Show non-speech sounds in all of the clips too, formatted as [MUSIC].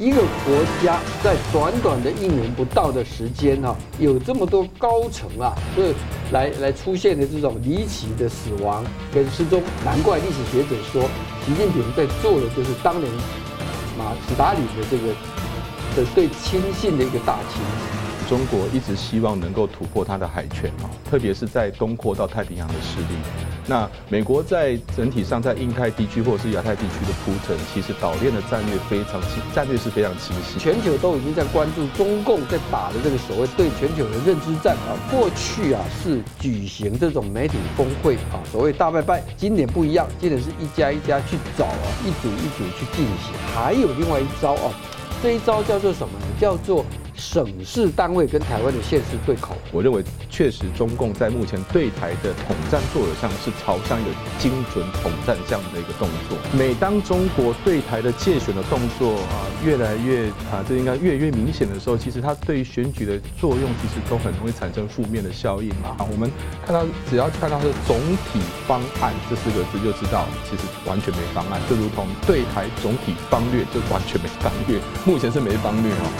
一个国家在短短的一年不到的时间哈，有这么多高层啊，这来来出现的这种离奇的死亡跟失踪，难怪历史学者说，习近平在做的就是当年马斯达里的这个的对亲信的一个大清。中国一直希望能够突破它的海权啊，特别是在东扩到太平洋的势力。那美国在整体上在印太地区或者是亚太地区的铺陈，其实岛链的战略非常清，战略是非常清晰。全球都已经在关注中共在打的这个所谓对全球的认知战啊。过去啊是举行这种媒体峰会啊，所谓大拜拜。今年不一样，今年是一家一家去找啊，一组一组去进行。还有另外一招啊，这一招叫做什么呢？叫做。省市单位跟台湾的县市对口，我认为确实中共在目前对台的统战作为上是朝向一个精准统战这样的一个动作。每当中国对台的介选的动作啊越来越啊这应该越来越明显的时候，其实它对于选举的作用其实都很容易产生负面的效应嘛。啊，我们看到只要看到是总体方案这四个字，就知道其实完全没方案，就如同对台总体方略就完全没方略，目前是没方略哈。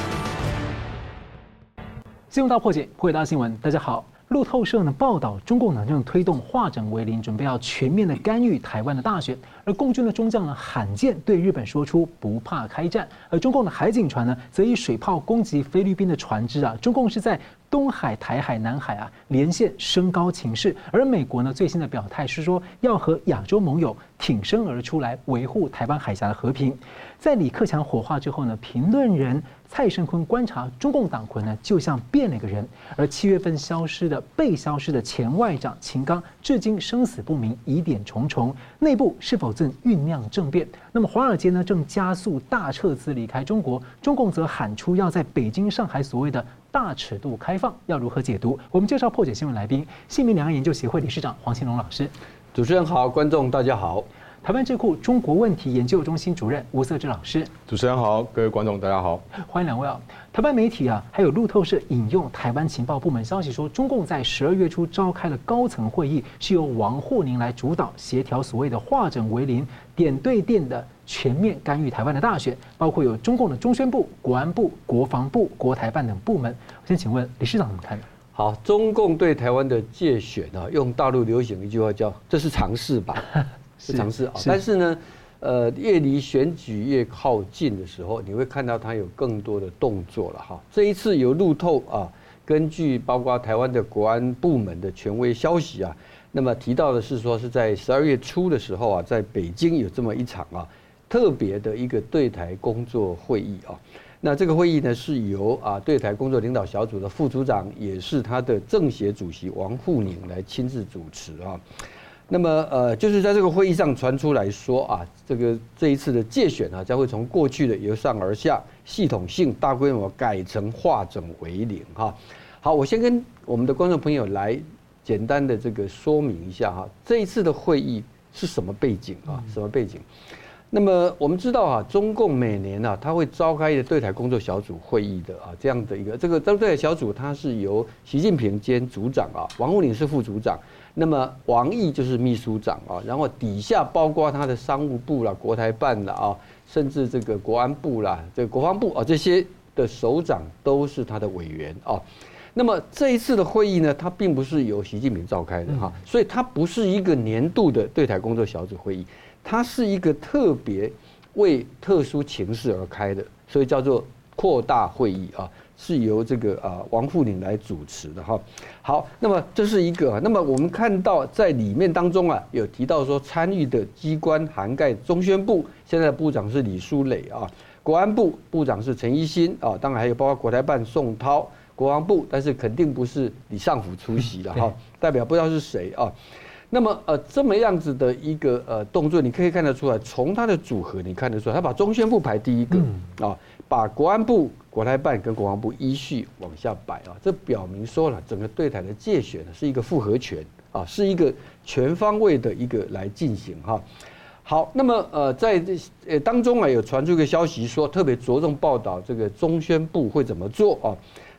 新闻大破解，破解大新闻。大家好，路透社呢报道，中共呢正推动化整为零，准备要全面的干预台湾的大选。而共军的中将呢罕见对日本说出不怕开战，而中共的海警船呢则以水炮攻击菲律宾的船只啊。中共是在东海、台海、南海啊连线升高情势。而美国呢最新的表态是说要和亚洲盟友挺身而出来维护台湾海峡的和平。在李克强火化之后呢，评论人。蔡胜坤观察中共党魁呢，就像变了个人。而七月份消失的、被消失的前外长秦刚，至今生死不明，疑点重重。内部是否正酝酿政变？那么华尔街呢，正加速大撤资离开中国。中共则喊出要在北京、上海所谓的大尺度开放，要如何解读？我们介绍破解新闻来宾，新民两岸研究协会理事长黄庆隆老师。主持人好，观众大家好。台湾智库中国问题研究中心主任吴色志老师，主持人好，各位观众大家好，欢迎两位啊！台湾媒体啊，还有路透社引用台湾情报部门消息说，中共在十二月初召开了高层会议，是由王沪宁来主导协调所谓的化整为零、点对点的全面干预台湾的大选，包括有中共的中宣部、国安部、国防部、国台办等部门。我先请问理事长怎么看？好，中共对台湾的借选啊，用大陆流行一句话叫“这是尝试吧”。是尝试啊，但是呢，呃，越离选举越靠近的时候，你会看到它有更多的动作了哈。这一次由路透啊，根据包括台湾的国安部门的权威消息啊，那么提到的是说是在十二月初的时候啊，在北京有这么一场啊特别的一个对台工作会议啊。那这个会议呢是由啊对台工作领导小组的副组长，也是他的政协主席王沪宁来亲自主持啊。那么呃，就是在这个会议上传出来说啊，这个这一次的界选啊，将会从过去的由上而下、系统性、大规模改成化整为零哈。好，我先跟我们的观众朋友来简单的这个说明一下哈，这一次的会议是什么背景啊？什么背景？那么我们知道啊，中共每年啊，他会召开一个对台工作小组会议的啊，这样的一个这个对台小组，它是由习近平兼组长啊，王沪宁是副组长。那么王毅就是秘书长啊，然后底下包括他的商务部啦、国台办啦啊，甚至这个国安部啦、这个国防部啊这些的首长都是他的委员啊。那么这一次的会议呢，它并不是由习近平召开的哈，所以它不是一个年度的对台工作小组会议，它是一个特别为特殊情势而开的，所以叫做扩大会议啊。是由这个啊王沪宁来主持的哈。好，那么这是一个。那么我们看到在里面当中啊，有提到说参与的机关涵盖中宣部，现在部长是李书磊啊；国安部部长是陈一新啊，当然还有包括国台办宋涛；国防部，但是肯定不是李尚福出席的哈，[LAUGHS] 代表不知道是谁啊。那么呃这么样子的一个呃动作，你可以看得出来，从它的组合你看得出来，他把中宣部排第一个啊，把国安部。国台办跟国防部依序往下摆啊，这表明说了，整个对台的介选是一个复合拳啊，是一个全方位的一个来进行哈。好，那么呃，在这呃当中啊，有传出一个消息说，特别着重报道这个中宣部会怎么做啊？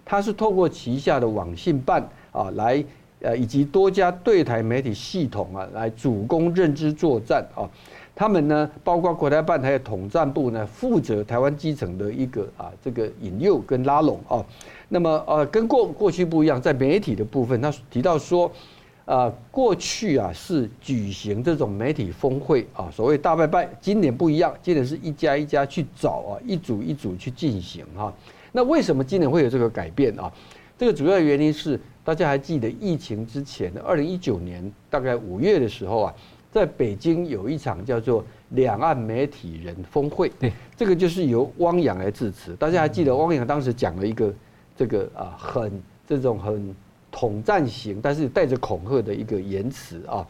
它是透过旗下的网信办啊，来呃以及多家对台媒体系统啊，来主攻认知作战啊。他们呢，包括国台办还有统战部呢，负责台湾基层的一个啊这个引诱跟拉拢啊。那么呃，跟过过去不一样，在媒体的部分，他提到说。啊，过去啊是举行这种媒体峰会啊，所谓大拜拜。今年不一样，今年是一家一家去找啊，一组一组去进行哈。那为什么今年会有这个改变啊？这个主要原因是大家还记得疫情之前的二零一九年大概五月的时候啊，在北京有一场叫做两岸媒体人峰会，对，这个就是由汪洋来致辞。大家还记得汪洋当时讲了一个这个啊，很这种很。统战型，但是带着恐吓的一个言辞啊。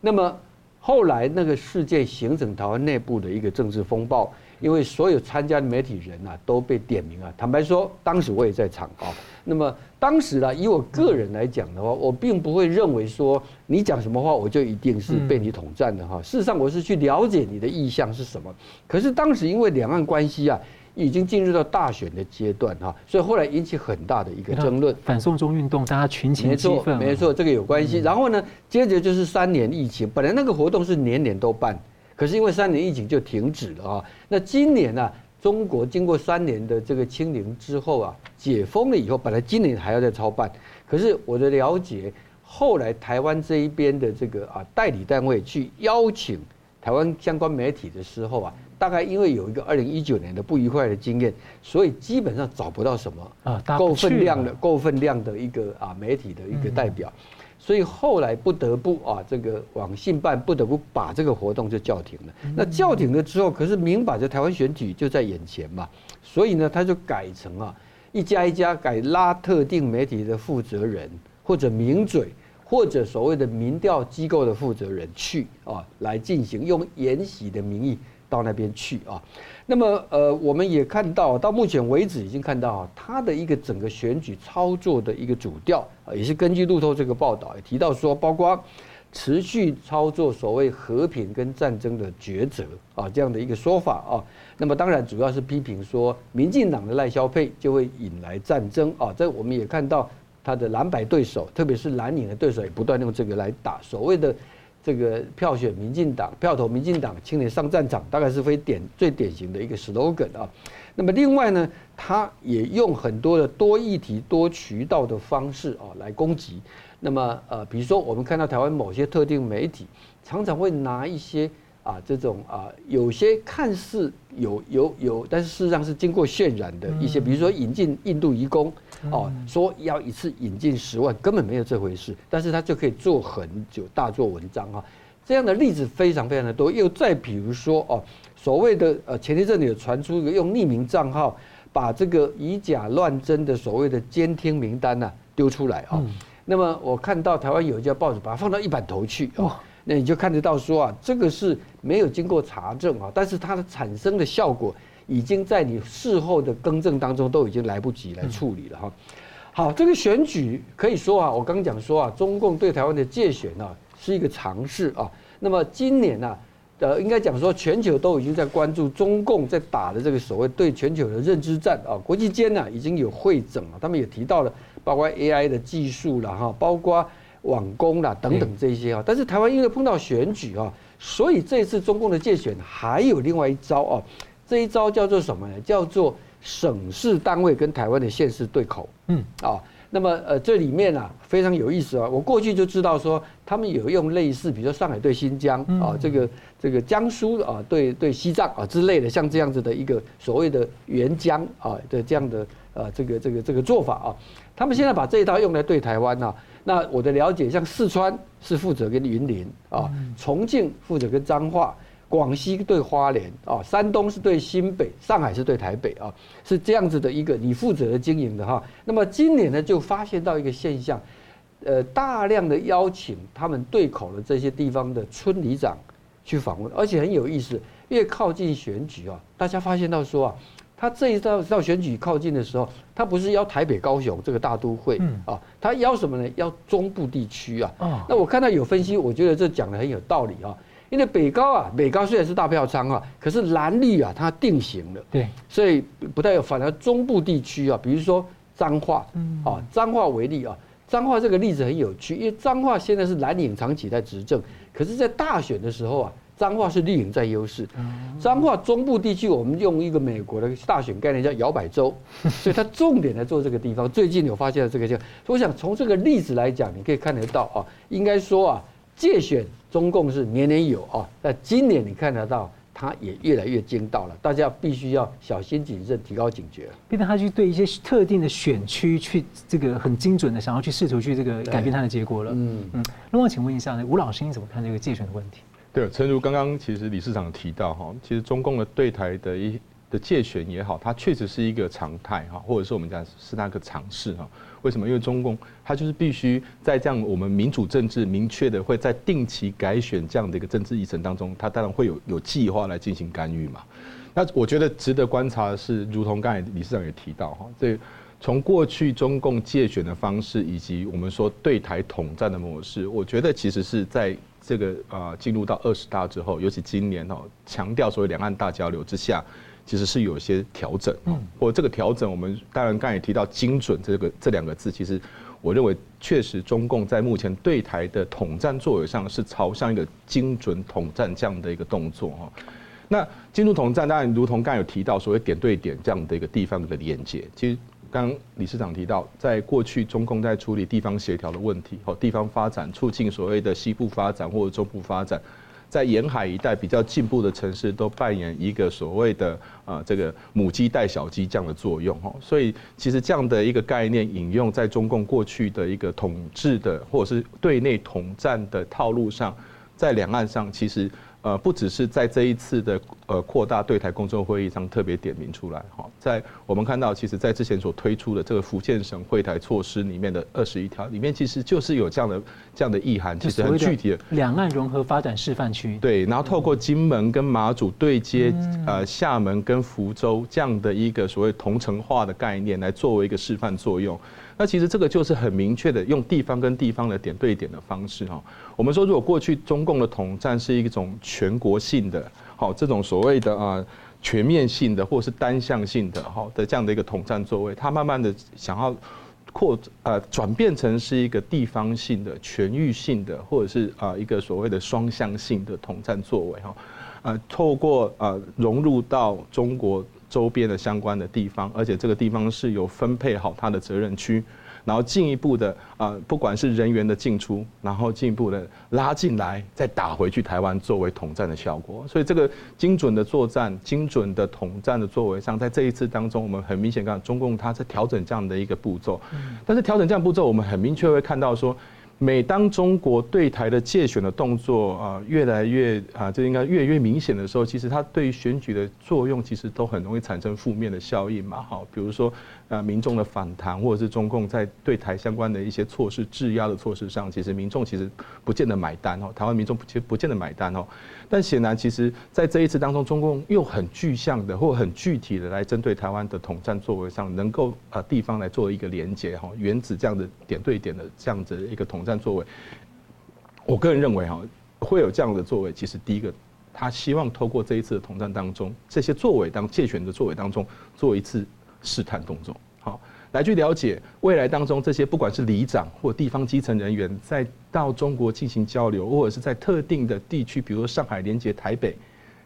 那么后来那个事件形成台湾内部的一个政治风暴，因为所有参加的媒体人啊都被点名啊。坦白说，当时我也在场啊。那么当时呢，以我个人来讲的话，我并不会认为说你讲什么话我就一定是被你统战的哈。事实上，我是去了解你的意向是什么。可是当时因为两岸关系啊。已经进入到大选的阶段哈，所以后来引起很大的一个争论。反送中运动，大家群情激愤。没错，没错，这个有关系。然后呢，接着就是三年疫情，本来那个活动是年年都办，可是因为三年疫情就停止了啊。那今年呢，中国经过三年的这个清零之后啊，解封了以后，本来今年还要再操办，可是我的了解，后来台湾这一边的这个啊代理单位去邀请台湾相关媒体的时候啊。大概因为有一个二零一九年的不愉快的经验，所以基本上找不到什么啊够分量的够分量的一个啊媒体的一个代表，所以后来不得不啊这个网信办不得不把这个活动就叫停了。那叫停了之后，可是明摆着台湾选举就在眼前嘛，所以呢他就改成啊一家一家改拉特定媒体的负责人或者名嘴或者所谓的民调机构的负责人去啊来进行用研习的名义。到那边去啊，那么呃，我们也看到，到目前为止已经看到啊，他的一个整个选举操作的一个主调啊，也是根据路透这个报道也提到说，包括持续操作所谓和平跟战争的抉择啊这样的一个说法啊。那么当然主要是批评说，民进党的赖萧配就会引来战争啊。这我们也看到他的蓝白对手，特别是蓝营的对手，也不断用这个来打所谓的。这个票选民进党，票投民进党，青年上战场，大概是非典最典型的一个 slogan 啊。那么另外呢，他也用很多的多议题、多渠道的方式啊来攻击。那么呃，比如说我们看到台湾某些特定媒体，常常会拿一些。啊，这种啊，有些看似有有有，但是事实上是经过渲染的一些，比如说引进印度移工，哦，说要一次引进十万，根本没有这回事，但是他就可以做很久，大做文章哈，这样的例子非常非常的多。又再比如说哦，所谓的呃，前一阵子有传出一个用匿名账号把这个以假乱真的所谓的监听名单呐丢出来啊，那么我看到台湾有一家报纸把它放到一版头去哦。那你就看得到说啊，这个是没有经过查证啊，但是它的产生的效果已经在你事后的更正当中都已经来不及来处理了哈。好，这个选举可以说啊，我刚刚讲说啊，中共对台湾的界选啊是一个尝试啊。那么今年呢，呃，应该讲说全球都已经在关注中共在打的这个所谓对全球的认知战啊。国际间呢已经有会诊了，他们也提到了包括 AI 的技术了哈，包括。网攻啦等等这些啊，但是台湾因为碰到选举啊，所以这次中共的介选还有另外一招啊，这一招叫做什么呢？叫做省市单位跟台湾的县市对口。嗯啊，那么呃这里面啊非常有意思啊，我过去就知道说他们有用类似，比如说上海对新疆啊，这个这个江苏啊对对西藏啊之类的，像这样子的一个所谓的援疆啊的这样的呃这个这个这个做法啊，他们现在把这一套用来对台湾啊。那我的了解，像四川是负责跟云林啊，重庆负责跟彰化，广西对花莲啊，山东是对新北，上海是对台北啊，是这样子的一个你负责经营的哈。那么今年呢，就发现到一个现象，呃，大量的邀请他们对口的这些地方的村里长去访问，而且很有意思，越靠近选举啊，大家发现到说啊。他这一道到选举靠近的时候，他不是邀台北、高雄这个大都会啊，他邀什么呢？邀中部地区啊。那我看到有分析，我觉得这讲的很有道理啊。因为北高啊，北高虽然是大票仓啊，可是蓝绿啊，它定型了。对，所以不太有。反而中部地区啊，比如说彰化啊，彰化为例啊，彰化这个例子很有趣，因为彰化现在是蓝营长期在执政，可是，在大选的时候啊。彰化是绿营在优势。彰化中部地区，我们用一个美国的大选概念叫摇摆州，[LAUGHS] 所以它重点来做这个地方。最近有发现了这个，就我想从这个例子来讲，你可以看得到啊，应该说啊，借选中共是年年有啊，那今年你看得到。他也越来越精到了，大家必须要小心谨慎，提高警觉。变成他去对一些特定的选区去这个很精准的想要去试图去这个改变他的结果了。嗯嗯。那我请问一下呢，吴老师你怎么看这个借选的问题？对，诚如刚刚其实理事长提到哈，其实中共的对台的一的介选也好，它确实是一个常态哈，或者是我们讲是那个尝试哈。为什么？因为中共它就是必须在这样我们民主政治明确的会在定期改选这样的一个政治议程当中，它当然会有有计划来进行干预嘛。那我觉得值得观察的是，如同刚才理事长也提到哈，这从过去中共介选的方式，以及我们说对台统战的模式，我觉得其实是在这个啊进入到二十大之后，尤其今年哦强调所谓两岸大交流之下。其实是有一些调整，嗯，或这个调整，我们当然刚才也提到“精准”这个这两个字，其实我认为确实中共在目前对台的统战作为上是朝向一个精准统战这样的一个动作哈。那精准统战当然如同刚才有提到所谓点对点这样的一个地方的连接，其实刚刚理事长提到，在过去中共在处理地方协调的问题和地方发展，促进所谓的西部发展或者中部发展。在沿海一带比较进步的城市，都扮演一个所谓的啊这个母鸡带小鸡这样的作用哈，所以其实这样的一个概念引用在中共过去的一个统治的或者是对内统战的套路上，在两岸上其实。呃，不只是在这一次的呃扩大对台工作会议上特别点名出来哈，在我们看到，其实，在之前所推出的这个福建省会台措施里面的二十一条里面，其实就是有这样的这样的意涵，其实很具体的两岸融合发展示范区。对，然后透过金门跟马祖对接，呃，厦门跟福州这样的一个所谓同城化的概念，来作为一个示范作用。那其实这个就是很明确的用地方跟地方的点对点的方式哈。我们说，如果过去中共的统战是一种全国性的，这种所谓的啊全面性的或是单向性的好的这样的一个统战作为，它慢慢的想要扩呃转变成是一个地方性的全域性的，或者是啊一个所谓的双向性的统战作为哈，呃透过呃融入到中国周边的相关的地方，而且这个地方是有分配好它的责任区。然后进一步的啊，不管是人员的进出，然后进一步的拉进来，再打回去台湾作为统战的效果。所以这个精准的作战、精准的统战的作为上，在这一次当中，我们很明显看到中共它在调整这样的一个步骤。但是调整这样步骤，我们很明确会看到说。每当中国对台的介选的动作啊越来越啊，这应该越来越明显的时候，其实它对于选举的作用其实都很容易产生负面的效应嘛。好，比如说啊，民众的反弹，或者是中共在对台相关的一些措施制压的措施上，其实民众其实不见得买单哦。台湾民众其实不见得买单哦。但显然，其实在这一次当中，中共又很具象的或很具体的来针对台湾的统战作为上，能够啊地方来做一个连接哈，原子这样的点对点的这样子一个统战作为。我个人认为哈，会有这样的作为，其实第一个，他希望透过这一次的统战当中，这些作为当借选的作为当中，做一次试探动作，好。来去了解未来当中这些不管是里长或地方基层人员，在到中国进行交流，或者是在特定的地区，比如说上海连接台北、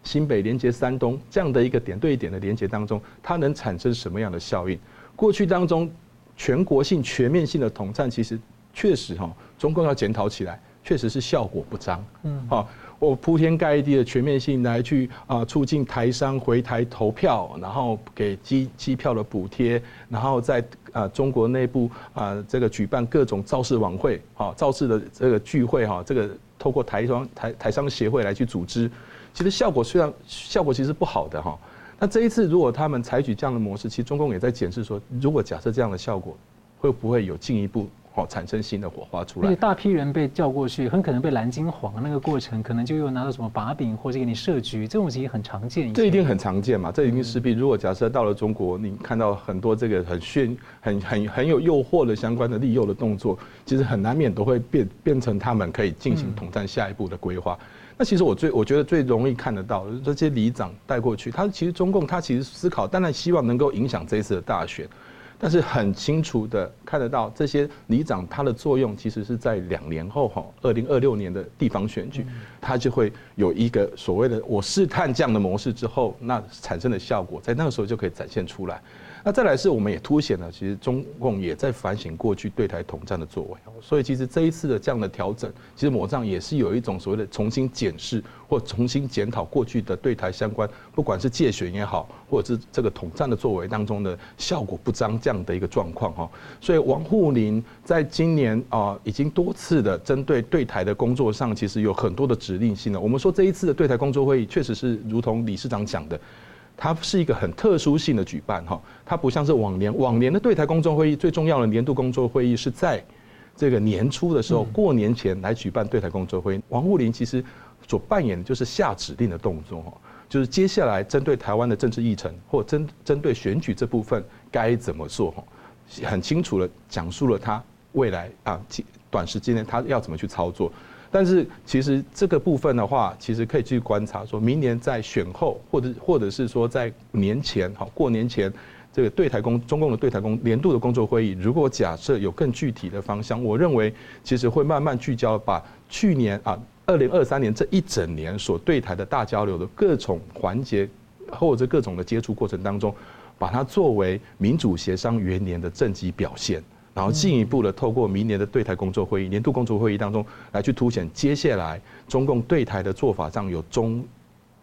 新北连接山东这样的一个点对点的连接当中，它能产生什么样的效应？过去当中全国性、全面性的统战，其实确实哈，中共要检讨起来，确实是效果不彰。嗯，好。我铺天盖地的全面性来去啊，促进台商回台投票，然后给机机票的补贴，然后在啊中国内部啊这个举办各种造势晚会，哈造势的这个聚会哈，这个透过台商台台商协会来去组织，其实效果虽然效果其实不好的哈，那这一次如果他们采取这样的模式，其实中共也在检视说，如果假设这样的效果，会不会有进一步？哦，产生新的火花出来，而且大批人被叫过去，很可能被蓝金黄那个过程，可能就又拿到什么把柄，或者给你设局，这种其实很常见。这一定很常见嘛，这一定势必。如果假设到了中国，你看到很多这个很炫、很很很有诱惑的相关的利诱的动作，其实很难免都会变变成他们可以进行统战下一步的规划。那其实我最我觉得最容易看得到这些里长带过去，他其实中共他其实思考，当然希望能够影响这一次的大选。但是很清楚的看得到，这些里长他的作用其实是在两年后哈，二零二六年的地方选举，他就会有一个所谓的我试探这样的模式之后，那产生的效果，在那个时候就可以展现出来。那再来是，我们也凸显了，其实中共也在反省过去对台统战的作为，所以其实这一次的这样的调整，其实抹帐也是有一种所谓的重新检视或重新检讨过去的对台相关，不管是借选也好，或者是这个统战的作为当中的效果不彰这样的一个状况哈。所以王沪宁在今年啊，已经多次的针对对台的工作上，其实有很多的指令性了。我们说这一次的对台工作会议，确实是如同理事长讲的。它是一个很特殊性的举办哈，它不像是往年，往年的对台工作会议最重要的年度工作会议是在这个年初的时候，过年前来举办对台工作会议。王沪宁其实所扮演的就是下指令的动作哈，就是接下来针对台湾的政治议程或针针对选举这部分该怎么做哈，很清楚的讲述了他未来啊短时间内他要怎么去操作。但是其实这个部分的话，其实可以继续观察，说明年在选后，或者或者是说在年前，好过年前，这个对台工中共的对台工年度的工作会议，如果假设有更具体的方向，我认为其实会慢慢聚焦，把去年啊二零二三年这一整年所对台的大交流的各种环节，或者各种的接触过程当中，把它作为民主协商元年的政绩表现。然后进一步的透过明年的对台工作会议、年度工作会议当中来去凸显接下来中共对台的做法上有中、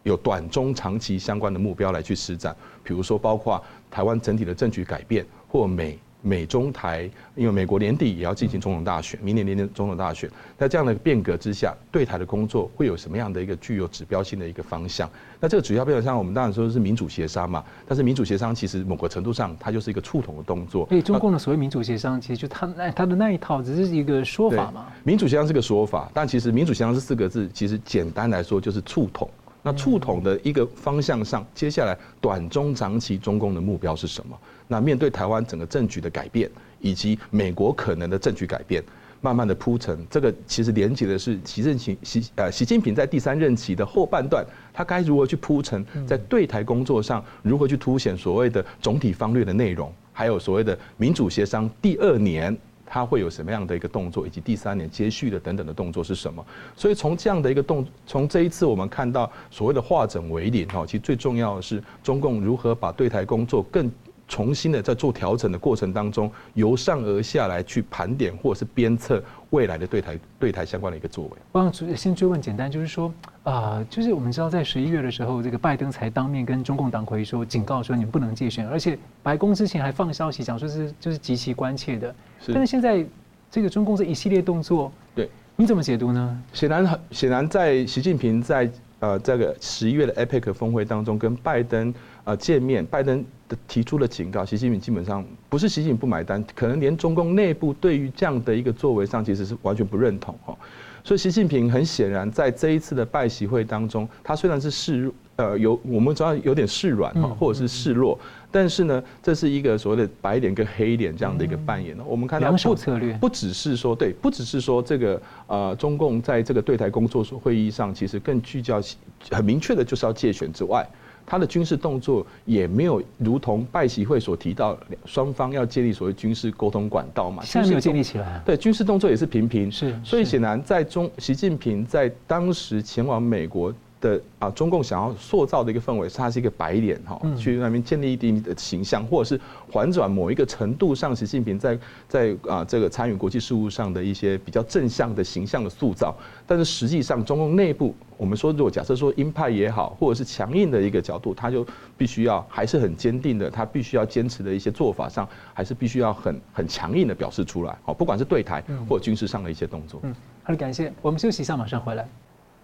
有短中长期相关的目标来去施展，比如说包括台湾整体的政局改变或美。美中台，因为美国年底也要进行总统大选，明年年年总统大选，在这样的变革之下，对台的工作会有什么样的一个具有指标性的一个方向？那这个主要标准上，我们当然说是民主协商嘛，但是民主协商其实某个程度上，它就是一个触统的动作。所以中共的所谓民主协商，其实就他那他的那一套只是一个说法嘛。民主协商是个说法，但其实民主协商这四个字，其实简单来说就是触统。那触统的一个方向上，接下来短中长期中共的目标是什么？那面对台湾整个政局的改变，以及美国可能的政局改变，慢慢的铺陈，这个其实连接的是习近平习呃习近平在第三任期的后半段，他该如何去铺陈，在对台工作上如何去凸显所谓的总体方略的内容，还有所谓的民主协商第二年。他会有什么样的一个动作，以及第三年接续的等等的动作是什么？所以从这样的一个动，从这一次我们看到所谓的化整为零哈，其实最重要的是中共如何把对台工作更重新的在做调整的过程当中，由上而下来去盘点或者是鞭策未来的对台对台相关的一个作为。我想先追问简单，就是说啊、呃，就是我们知道在十一月的时候，这个拜登才当面跟中共党魁说，警告说你们不能借选，而且白宫之前还放消息讲说是就是极其关切的。是。但是现在这个中共这一系列动作，对，你怎么解读呢？显然很显然在习近平在呃这个十一月的 APEC 峰会当中跟拜登呃见面，拜登。的提出了警告，习近平基本上不是习近平不买单，可能连中共内部对于这样的一个作为上，其实是完全不认同哈。所以习近平很显然在这一次的拜习会当中，他虽然是示呃有我们知道有点示软哈，或者是示弱，但是呢，这是一个所谓的白脸跟黑脸这样的一个扮演。我们看到不策略不只是说对，不只是说这个呃中共在这个对台工作会议上，其实更聚焦很明确的就是要借选之外。他的军事动作也没有如同拜习会所提到，双方要建立所谓军事沟通管道嘛？现在没有建立起来。对，军事动作也是频频。是，所以显然在中习近平在当时前往美国。的啊，中共想要塑造的一个氛围，是他是一个白脸哈，去那边建立一定的形象，或者是缓转某一个程度上，习近平在在啊这个参与国际事务上的一些比较正向的形象的塑造。但是实际上，中共内部，我们说如果假设说鹰派也好，或者是强硬的一个角度，他就必须要还是很坚定的，他必须要坚持的一些做法上，还是必须要很很强硬的表示出来。好，不管是对台或军事上的一些动作。嗯，好的，感谢。我们休息一下，马上回来。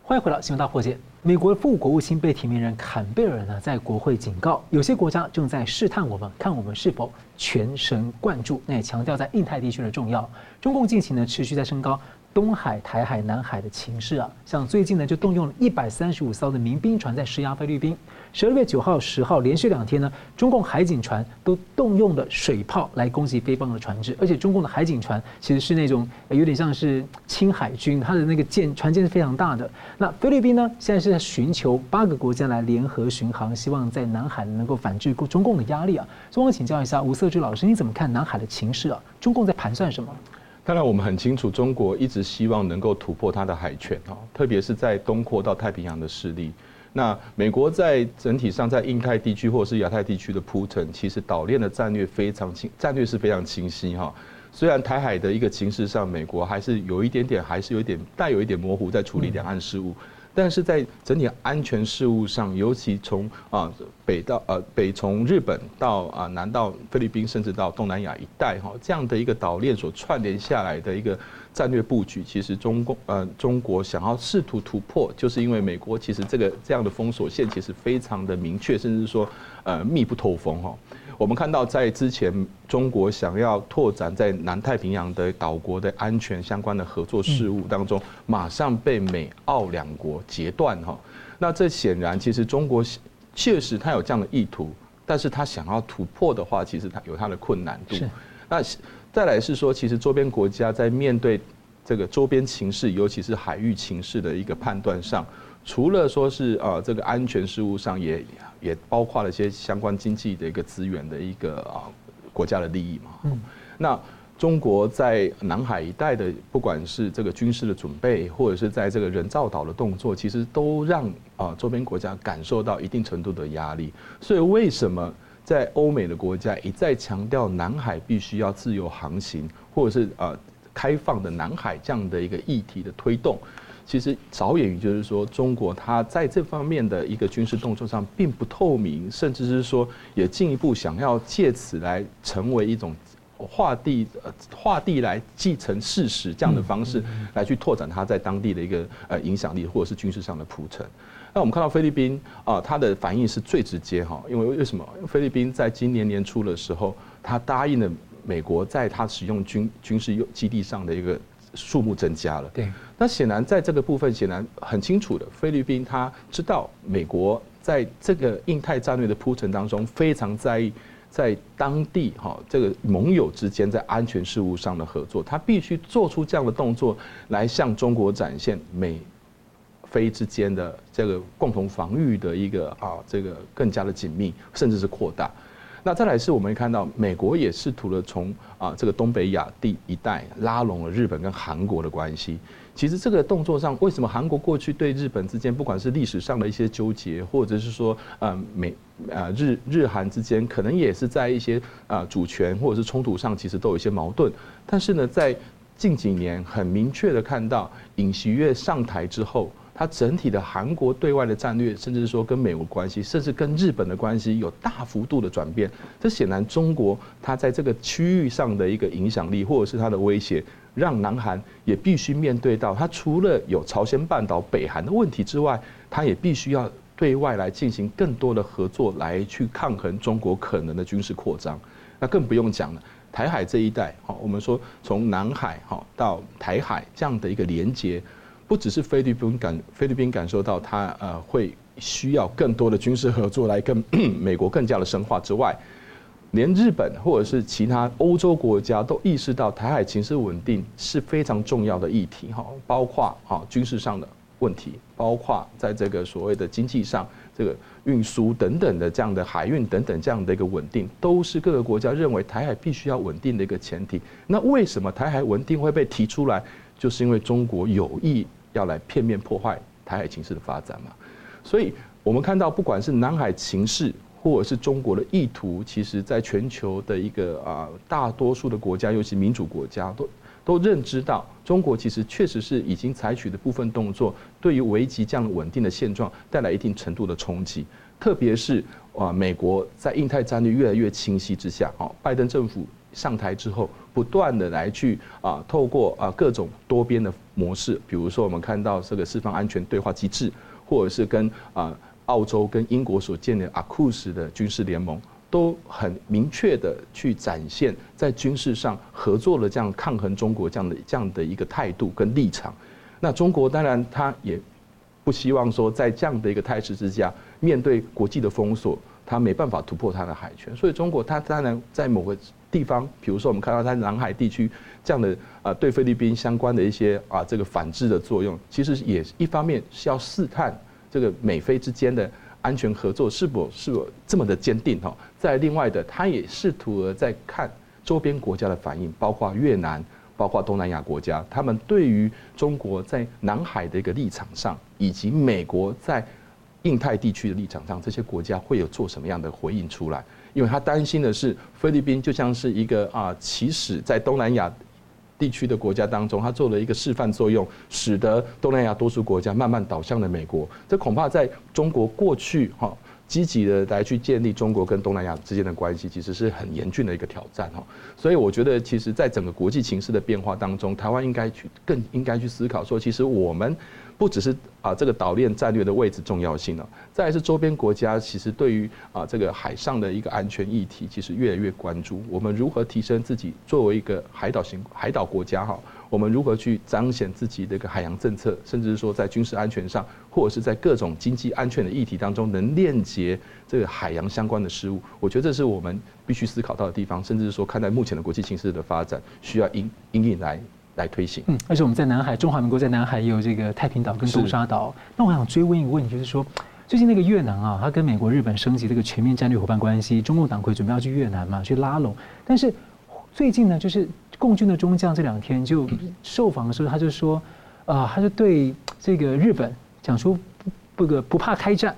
欢迎回到新闻大破解。美国副国务卿被提名人坎贝尔呢，在国会警告，有些国家正在试探我们，看我们是否全神贯注。那也强调在印太地区的重要。中共近期呢，持续在升高东海、台海、南海的情势啊，像最近呢就动用了一百三十五艘的民兵船在施压菲律宾。十二月九号、十号连续两天呢，中共海警船都动用了水炮来攻击菲方的船只，而且中共的海警船其实是那种有点像是轻海军，它的那个舰船舰是非常大的。那菲律宾呢，现在是在寻求八个国家来联合巡航，希望在南海能够反制中共的压力啊。所以我请教一下吴色之老师，你怎么看南海的情势啊？中共在盘算什么？当然，我们很清楚，中国一直希望能够突破它的海权哈，特别是在东扩到太平洋的势力。那美国在整体上在印太地区或者是亚太地区的铺陈，其实岛链的战略非常清，战略是非常清晰哈。虽然台海的一个情势上，美国还是有一点点，还是有一点带有一点模糊，在处理两岸事务。但是在整体安全事务上，尤其从啊北到呃北从日本到啊南到菲律宾，甚至到东南亚一带哈，这样的一个岛链所串联下来的一个战略布局，其实中共呃中国想要试图突破，就是因为美国其实这个这样的封锁线其实非常的明确，甚至说呃密不透风哈。我们看到，在之前中国想要拓展在南太平洋的岛国的安全相关的合作事务当中，马上被美澳两国截断哈。那这显然，其实中国确实他有这样的意图，但是他想要突破的话，其实他有他的困难度。那再来是说，其实周边国家在面对这个周边情势，尤其是海域情势的一个判断上，除了说是呃这个安全事务上也。也包括了一些相关经济的一个资源的一个啊国家的利益嘛。嗯。那中国在南海一带的，不管是这个军事的准备，或者是在这个人造岛的动作，其实都让啊周边国家感受到一定程度的压力。所以为什么在欧美的国家一再强调南海必须要自由航行，或者是啊开放的南海这样的一个议题的推动？其实着眼于就是说，中国它在这方面的一个军事动作上并不透明，甚至是说也进一步想要借此来成为一种画地呃划地来继承事实这样的方式来去拓展它在当地的一个呃影响力或者是军事上的铺陈。那我们看到菲律宾啊，它的反应是最直接哈，因为为什么？菲律宾在今年年初的时候，它答应了美国在它使用军军事用基地上的一个。数目增加了，对。那显然在这个部分，显然很清楚的，菲律宾他知道美国在这个印太战略的铺陈当中，非常在意在当地哈这个盟友之间在安全事务上的合作，他必须做出这样的动作来向中国展现美菲之间的这个共同防御的一个啊这个更加的紧密，甚至是扩大。那再来是我们看到，美国也试图了从啊这个东北亚地一带拉拢了日本跟韩国的关系。其实这个动作上，为什么韩国过去对日本之间，不管是历史上的一些纠结，或者是说呃美呃日日韩之间，可能也是在一些啊主权或者是冲突上，其实都有一些矛盾。但是呢，在近几年很明确的看到，尹锡悦上台之后。它整体的韩国对外的战略，甚至是说跟美国关系，甚至跟日本的关系有大幅度的转变。这显然中国它在这个区域上的一个影响力，或者是它的威胁，让南韩也必须面对到，它除了有朝鲜半岛、北韩的问题之外，它也必须要对外来进行更多的合作，来去抗衡中国可能的军事扩张。那更不用讲了，台海这一带，好，我们说从南海哈到台海这样的一个连接。不只是菲律宾感菲律宾感受到它呃会需要更多的军事合作来跟 [CLEARS THROAT] 美国更加的深化之外，连日本或者是其他欧洲国家都意识到台海情势稳定是非常重要的议题哈，包括哈军事上的问题，包括在这个所谓的经济上这个运输等等的这样的海运等等这样的一个稳定，都是各个国家认为台海必须要稳定的一个前提。那为什么台海稳定会被提出来？就是因为中国有意。要来片面破坏台海情势的发展嘛，所以我们看到，不管是南海情势，或者是中国的意图，其实在全球的一个啊大多数的国家，尤其民主国家，都都认知到，中国其实确实是已经采取的部分动作，对于危及这样稳定的现状带来一定程度的冲击。特别是啊，美国在印太战略越来越清晰之下，啊，拜登政府上台之后。不断的来去啊，透过啊各种多边的模式，比如说我们看到这个四方安全对话机制，或者是跟啊澳洲跟英国所建的 AUKUS 的军事联盟，都很明确的去展现在军事上合作的这样抗衡中国这样的这样的一个态度跟立场。那中国当然他也不希望说在这样的一个态势之下，面对国际的封锁，他没办法突破他的海权。所以中国他当然在某个地方，比如说我们看到他南海地区这样的啊对菲律宾相关的一些啊这个反制的作用，其实也一方面是要试探这个美菲之间的。安全合作是否是否这么的坚定哈？在另外的，他也试图在看周边国家的反应，包括越南，包括东南亚国家，他们对于中国在南海的一个立场上，以及美国在印太地区的立场上，这些国家会有做什么样的回应出来？因为他担心的是，菲律宾就像是一个啊，起始在东南亚。地区的国家当中，它做了一个示范作用，使得东南亚多数国家慢慢倒向了美国。这恐怕在中国过去哈积极的来去建立中国跟东南亚之间的关系，其实是很严峻的一个挑战哈。所以我觉得，其实在整个国际形势的变化当中，台湾应该去更应该去思考说，其实我们。不只是啊这个岛链战略的位置重要性了，再是周边国家其实对于啊这个海上的一个安全议题，其实越来越关注。我们如何提升自己作为一个海岛型海岛国家哈？我们如何去彰显自己的一个海洋政策，甚至是说在军事安全上，或者是在各种经济安全的议题当中，能链接这个海洋相关的事务？我觉得这是我们必须思考到的地方，甚至是说看待目前的国际形势的发展，需要因因应来。来推行，嗯，而且我们在南海，中华民国在南海也有这个太平岛跟东沙岛。那我想追问一个问题，就是说，最近那个越南啊，它跟美国、日本升级这个全面战略伙伴关系，中共党魁准备要去越南嘛，去拉拢。但是最近呢，就是共军的中将这两天就受访的时候，他就说，啊，他就对这个日本讲出不不不怕开战，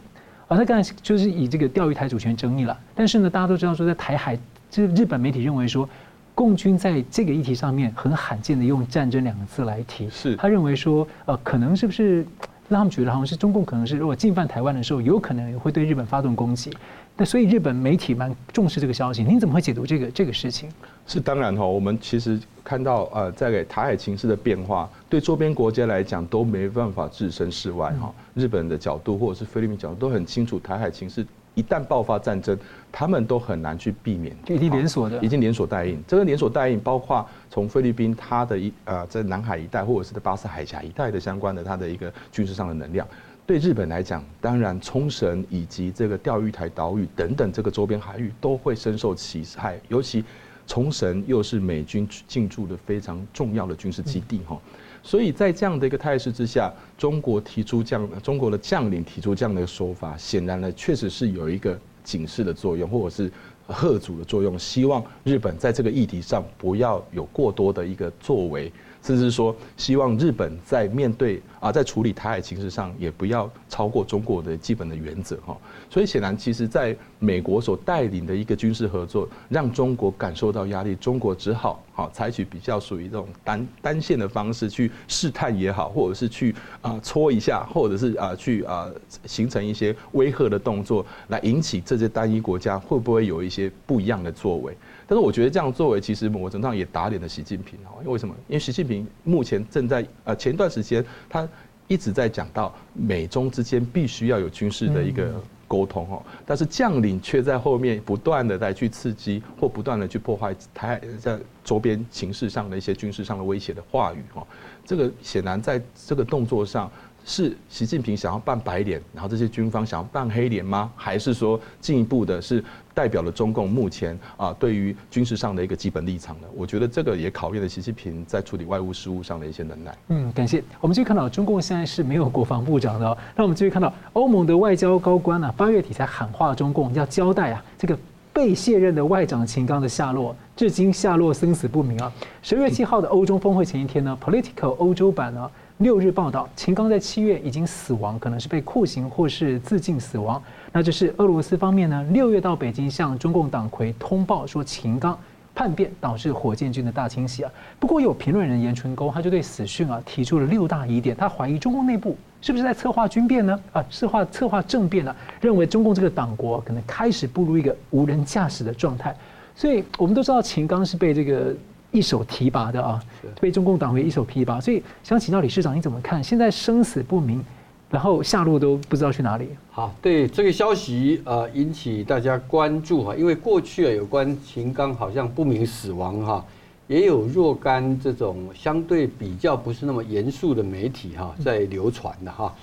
啊，他刚才就是以这个钓鱼台主权争议了。但是呢，大家都知道说，在台海，这日本媒体认为说。共军在这个议题上面很罕见的用“战争”两个字来提，是他认为说，呃，可能是不是让他们觉得好像是中共可能是如果进犯台湾的时候，有可能也会对日本发动攻击。那所以日本媒体蛮重视这个消息，您怎么会解读这个这个事情？是当然哈，我们其实看到呃，在台海情势的变化，对周边国家来讲都没办法置身事外哈。日本的角度或者是菲律宾角度都很清楚，台海情势。一旦爆发战争，他们都很难去避免，就已经连锁的，已经连锁带印。这个连锁带印包括从菲律宾它的一呃在南海一带，或者是在巴士海峡一带的相关的它的一个军事上的能量。对日本来讲，当然冲绳以及这个钓鱼台岛屿等等这个周边海域都会深受其害，尤其冲绳又是美军进驻的非常重要的军事基地哈。所以在这样的一个态势之下，中国提出这样，中国的将领提出这样的一个说法，显然呢，确实是有一个警示的作用，或者是贺阻的作用，希望日本在这个议题上不要有过多的一个作为。甚至说，希望日本在面对啊，在处理台海情势上，也不要超过中国的基本的原则哈。所以显然，其实在美国所带领的一个军事合作，让中国感受到压力，中国只好好采取比较属于这种单单线的方式去试探也好，或者是去啊搓一下，或者是啊去啊形成一些威吓的动作，来引起这些单一国家会不会有一些不一样的作为。但是我觉得这样作为，其实某种程度上也打脸了习近平哦。因为什么？因为习近平目前正在呃前段时间，他一直在讲到美中之间必须要有军事的一个沟通哦。但是将领却在后面不断的在去刺激或不断的去破坏台在周边形势上的一些军事上的威胁的话语哦。这个显然在这个动作上。是习近平想要扮白脸，然后这些军方想要扮黑脸吗？还是说进一步的是代表了中共目前啊对于军事上的一个基本立场呢？我觉得这个也考验了习近平在处理外务事务上的一些能耐。嗯，感谢。我们继续看到中共现在是没有国防部长的。那我们继续看到欧盟的外交高官啊，八月底才喊话中共要交代啊这个被卸任的外长秦刚的下落，至今下落生死不明啊。十月七号的欧中峰会前一天呢，Political 欧洲版呢。六日报道，秦刚在七月已经死亡，可能是被酷刑或是自尽死亡。那这是俄罗斯方面呢，六月到北京向中共党魁通报说，秦刚叛变导致火箭军的大清洗啊。不过有评论人严春沟，他就对死讯啊提出了六大疑点，他怀疑中共内部是不是在策划军变呢？啊，策划策划政变呢？认为中共这个党国可能开始步入一个无人驾驶的状态。所以我们都知道，秦刚是被这个。一手提拔的啊，被中共党委一手提拔，所以想请教理事长，你怎么看？现在生死不明，然后下落都不知道去哪里。好，对这个消息呃引起大家关注哈，因为过去啊有关秦刚好像不明死亡哈，也有若干这种相对比较不是那么严肃的媒体哈在流传的哈。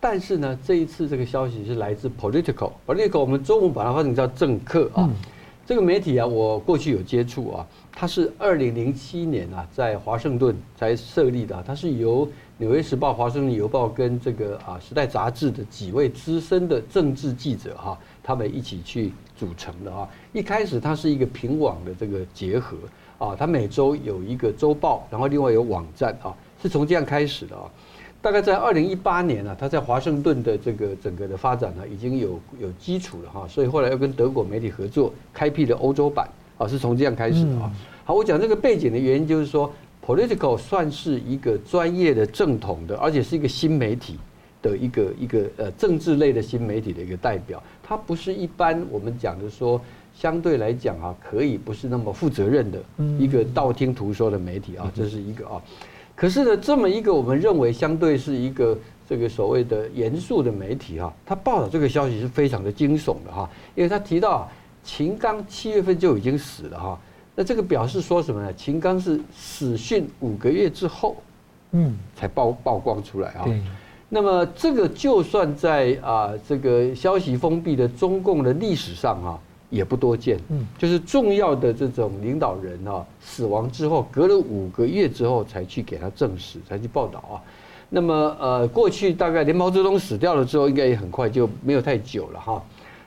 但是呢，这一次这个消息是来自 Political，Political 我们中文把它翻成叫政客啊。这个媒体啊，我过去有接触啊，它是二零零七年啊在华盛顿才设立的，它是由纽约时报、华盛顿邮报跟这个啊时代杂志的几位资深的政治记者哈，他们一起去组成的啊。一开始它是一个平网的这个结合啊，它每周有一个周报，然后另外有网站啊，是从这样开始的啊。大概在二零一八年啊，他在华盛顿的这个整个的发展呢，已经有有基础了哈，所以后来又跟德国媒体合作，开辟了欧洲版啊，是从这样开始的啊。好，我讲这个背景的原因就是说，Political 算是一个专业的正统的，而且是一个新媒体的一个一个呃政治类的新媒体的一个代表，它不是一般我们讲的说，相对来讲啊，可以不是那么负责任的一个道听途说的媒体啊，这是一个啊。可是呢，这么一个我们认为相对是一个这个所谓的严肃的媒体哈，他报道这个消息是非常的惊悚的哈，因为他提到秦刚七月份就已经死了哈，那这个表示说什么呢？秦刚是死讯五个月之后，嗯，才曝曝光出来啊。那么这个就算在啊这个消息封闭的中共的历史上哈。也不多见，嗯，就是重要的这种领导人啊，死亡之后，隔了五个月之后才去给他证实，才去报道啊。那么呃，过去大概连毛泽东死掉了之后，应该也很快就没有太久了哈。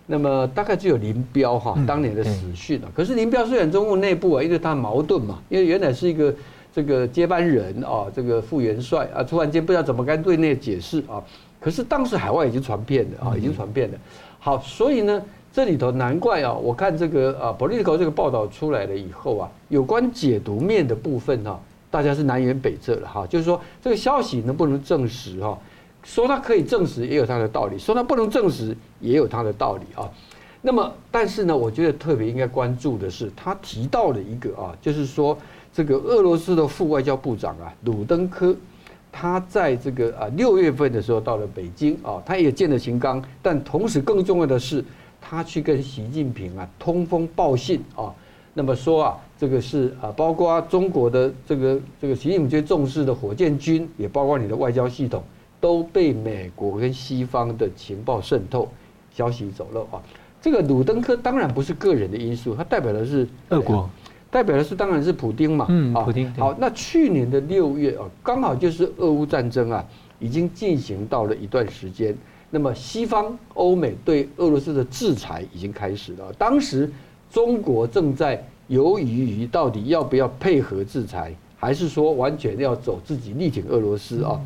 那么大概只有林彪哈当年的死讯啊。可是林彪虽然中共内部啊，因为他矛盾嘛，因为原来是一个这个接班人啊，这个副元帅啊，突然间不知道怎么该对内解释啊。可是当时海外已经传遍了啊，已经传遍了。好，所以呢。这里头难怪啊，我看这个啊，Politico 这个报道出来了以后啊，有关解读面的部分哈，大家是南辕北辙了哈。就是说这个消息能不能证实哈？说它可以证实也有它的道理，说它不能证实也有它的道理啊。那么，但是呢，我觉得特别应该关注的是，他提到了一个啊，就是说这个俄罗斯的副外交部长啊，鲁登科，他在这个啊六月份的时候到了北京啊，他也见了秦刚，但同时更重要的是。他去跟习近平啊通风报信啊，那么说啊，这个是啊，包括中国的这个这个习近平最重视的火箭军，也包括你的外交系统，都被美国跟西方的情报渗透，消息走漏啊。这个鲁登科当然不是个人的因素，它代表的是俄国，代表的是当然是普丁嘛。嗯，普丁。好，那去年的六月啊，刚好就是俄乌战争啊，已经进行到了一段时间。那么，西方欧美对俄罗斯的制裁已经开始了。当时，中国正在犹豫于到底要不要配合制裁，还是说完全要走自己力挺俄罗斯啊？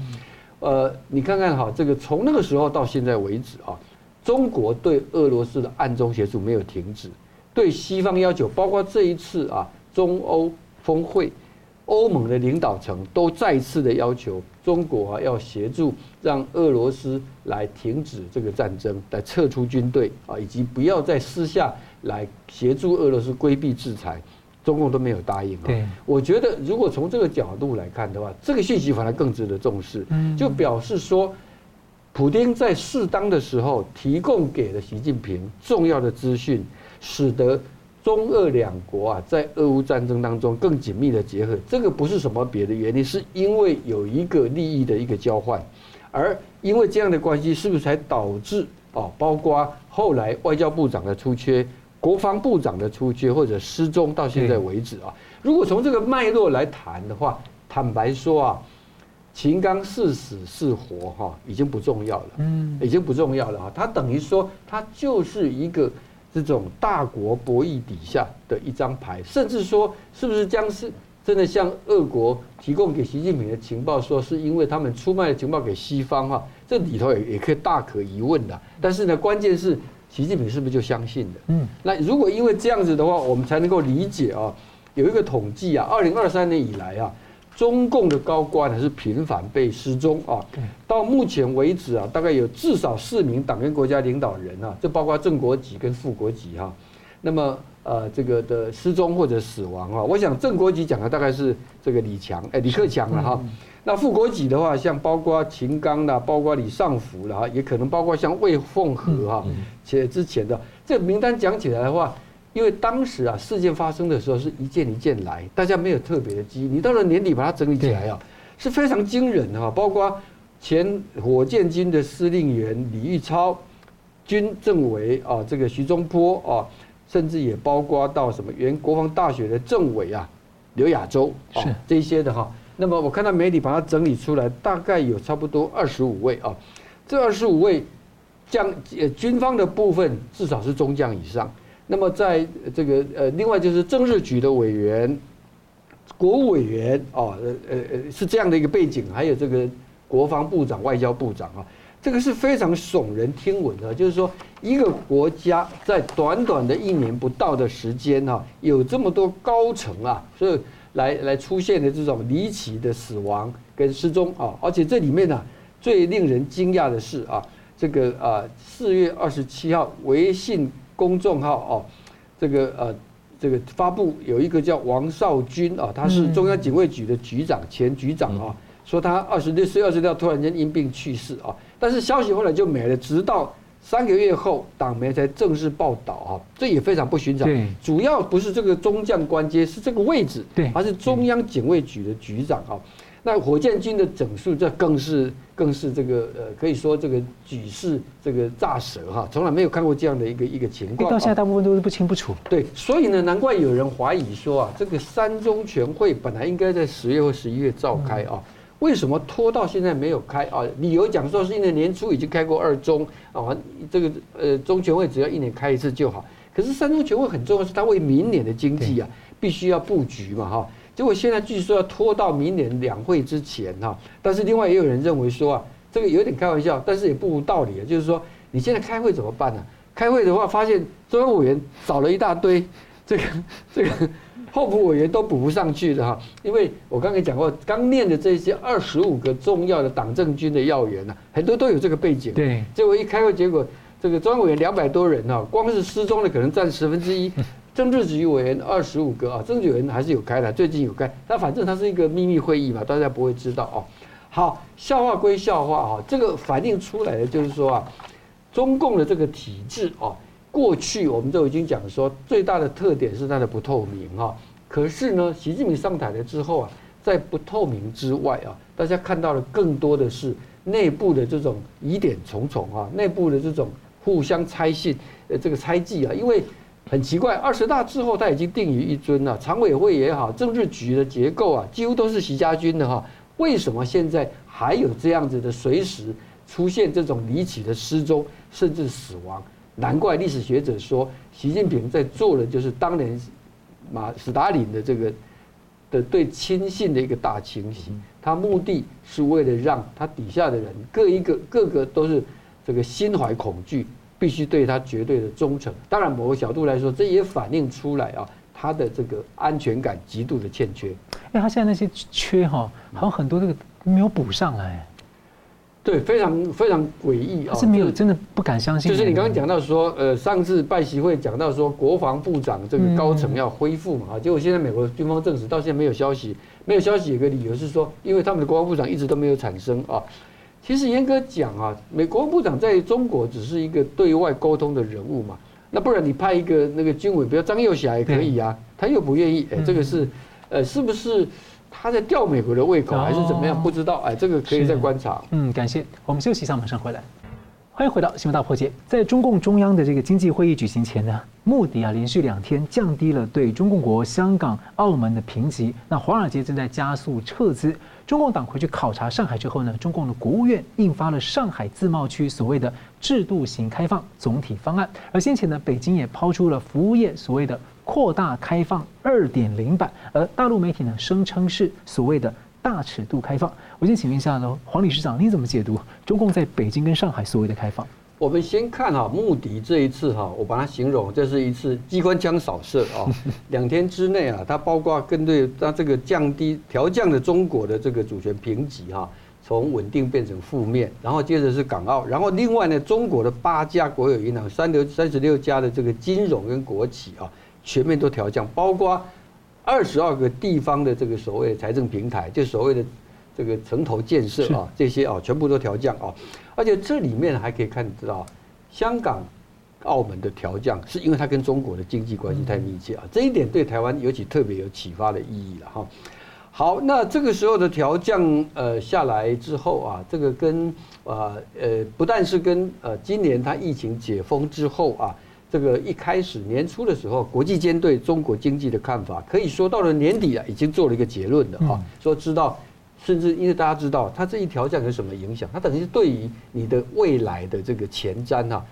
呃，你看看哈，这个从那个时候到现在为止啊，中国对俄罗斯的暗中协助没有停止，对西方要求，包括这一次啊，中欧峰会。欧盟的领导层都再次的要求中国啊，要协助让俄罗斯来停止这个战争，来撤出军队啊，以及不要再私下来协助俄罗斯规避制裁，中共都没有答应啊。对，我觉得如果从这个角度来看的话，这个信息反而更值得重视，就表示说，普京在适当的时候提供给了习近平重要的资讯，使得。中俄两国啊，在俄乌战争当中更紧密的结合，这个不是什么别的原因，是因为有一个利益的一个交换，而因为这样的关系，是不是才导致哦，包括后来外交部长的出缺、国防部长的出缺或者失踪到现在为止啊？如果从这个脉络来谈的话，坦白说啊，秦刚是死是活哈，已经不重要了，嗯，已经不重要了啊，他等于说他就是一个。这种大国博弈底下的一张牌，甚至说是不是将是真的向俄国提供给习近平的情报，说是因为他们出卖了情报给西方哈，这里头也也可以大可疑问的。但是呢，关键是习近平是不是就相信的？嗯，那如果因为这样子的话，我们才能够理解啊，有一个统计啊，二零二三年以来啊。中共的高官还是频繁被失踪啊！到目前为止啊，大概有至少四名党跟国家领导人啊，这包括正国级跟副国级哈。那么呃这个的失踪或者死亡啊。我想正国级讲的大概是这个李强，哎，李克强了哈。那副国级的话，像包括秦刚啦，包括李尚福啦，也可能包括像魏凤和哈，且之前的这个名单讲起来的话，因为当时啊事件发生的时候是一件一件来，大家没有特别的记忆，你到了年底把它整理起来啊，是非常惊人的哈，包括前火箭军的司令员李玉超。军政委啊，这个徐中波啊，甚至也包括到什么原国防大学的政委啊，刘亚洲啊，这些的哈。那么我看到媒体把它整理出来，大概有差不多二十五位啊。这二十五位将呃军方的部分至少是中将以上。那么在这个呃，另外就是政治局的委员、国务委员啊，呃呃呃是这样的一个背景，还有这个国防部长、外交部长啊。这个是非常耸人听闻的，就是说，一个国家在短短的一年不到的时间哈，有这么多高层啊，所以来来出现的这种离奇的死亡跟失踪啊，而且这里面呢，最令人惊讶的是啊，这个啊四月二十七号微信公众号哦，这个呃这个发布有一个叫王少军啊，他是中央警卫局的局长，前局长啊。说他二十六岁二十六突然间因病去世啊，但是消息后来就没了，直到三个月后党媒才正式报道啊，这也非常不寻常。主要不是这个中将官阶，是这个位置，而是中央警卫局的局长啊。那火箭军的整数，这更是更是这个呃，可以说这个举世这个炸舌哈，从来没有看过这样的一个一个情况。到现在大部分都是不清不楚。对，所以呢，难怪有人怀疑说啊，这个三中全会本来应该在十月或十一月召开啊。为什么拖到现在没有开啊？理由讲说是因为年初已经开过二中啊，这个呃中全会只要一年开一次就好。可是三中全会很重要，是它为明年的经济啊必须要布局嘛哈。结果现在据说要拖到明年两会之前哈。但是另外也有人认为说啊，这个有点开玩笑，但是也不无道理啊。就是说你现在开会怎么办呢？开会的话发现中央委员找了一大堆，这个 [LAUGHS] 这个。候补委员都补不上去的哈，因为我刚才讲过，刚念的这些二十五个重要的党政军的要员呢，很多都有这个背景。对，结果一开会，结果这个中央委员两百多人哈，光是失踪的可能占十分之一。政治局委员二十五个啊，政治局委员还是有开的，最近有开，但反正它是一个秘密会议嘛，大家不会知道哦。好，笑话归笑话啊，这个反映出来的就是说啊，中共的这个体制啊。过去我们都已经讲说，最大的特点是它的不透明哈。可是呢，习近平上台了之后啊，在不透明之外啊，大家看到的更多的是内部的这种疑点重重啊，内部的这种互相猜信呃这个猜忌啊。因为很奇怪，二十大之后他已经定于一尊了，常委会也好，政治局的结构啊，几乎都是习家军的哈。为什么现在还有这样子的随时出现这种离奇的失踪甚至死亡？难怪历史学者说，习近平在做的就是当年马斯大林的这个的对亲信的一个大清洗，他目的是为了让他底下的人各一个个个都是这个心怀恐惧，必须对他绝对的忠诚。当然，某个角度来说，这也反映出来啊，他的这个安全感极度的欠缺。哎，他现在那些缺哈，好像很多这个没有补上来。对，非常非常诡异啊！是没有真的不敢相信。就是你刚刚讲到说，呃，上次拜习会讲到说，国防部长这个高层要恢复嘛，啊，结果现在美国军方证实到现在没有消息，没有消息，有个理由是说，因为他们的国防部长一直都没有产生啊。其实严格讲啊，美国部长在中国只是一个对外沟通的人物嘛，那不然你派一个那个军委，比如张又侠也可以啊，他又不愿意，哎，这个是，呃，是不是？他在吊美国的胃口还是怎么样？不知道，哎，这个可以再观察。嗯，感谢。我们休息一下，马上回来。欢迎回到新闻大破解。在中共中央的这个经济会议举行前呢，穆迪啊连续两天降低了对中共国香港、澳门的评级。那华尔街正在加速撤资。中共党回去考察上海之后呢，中共的国务院印发了上海自贸区所谓的制度型开放总体方案。而先前呢，北京也抛出了服务业所谓的。扩大开放二点零版，而大陆媒体呢声称是所谓的大尺度开放。我先请问一下呢，黄理事长，你怎么解读中共在北京跟上海所谓的开放？我们先看哈，穆迪这一次哈，我把它形容这是一次机关枪扫射啊，[LAUGHS] 两天之内啊，它包括跟对它这个降低调降的中国的这个主权评级哈，从稳定变成负面，然后接着是港澳，然后另外呢，中国的八家国有银行、三六三十六家的这个金融跟国企啊。全面都调降，包括二十二个地方的这个所谓的财政平台，就所谓的这个城投建设啊，这些啊全部都调降啊，而且这里面还可以看得到，香港、澳门的调降是因为它跟中国的经济关系太密切啊，这一点对台湾尤其特别有启发的意义了哈。好，那这个时候的调降呃下来之后啊，这个跟啊呃不但是跟呃今年它疫情解封之后啊。这个一开始年初的时候，国际间对中国经济的看法，可以说到了年底啊，已经做了一个结论的哈，说知道，甚至因为大家知道，它这一调降有什么影响，它等于是对于你的未来的这个前瞻哈，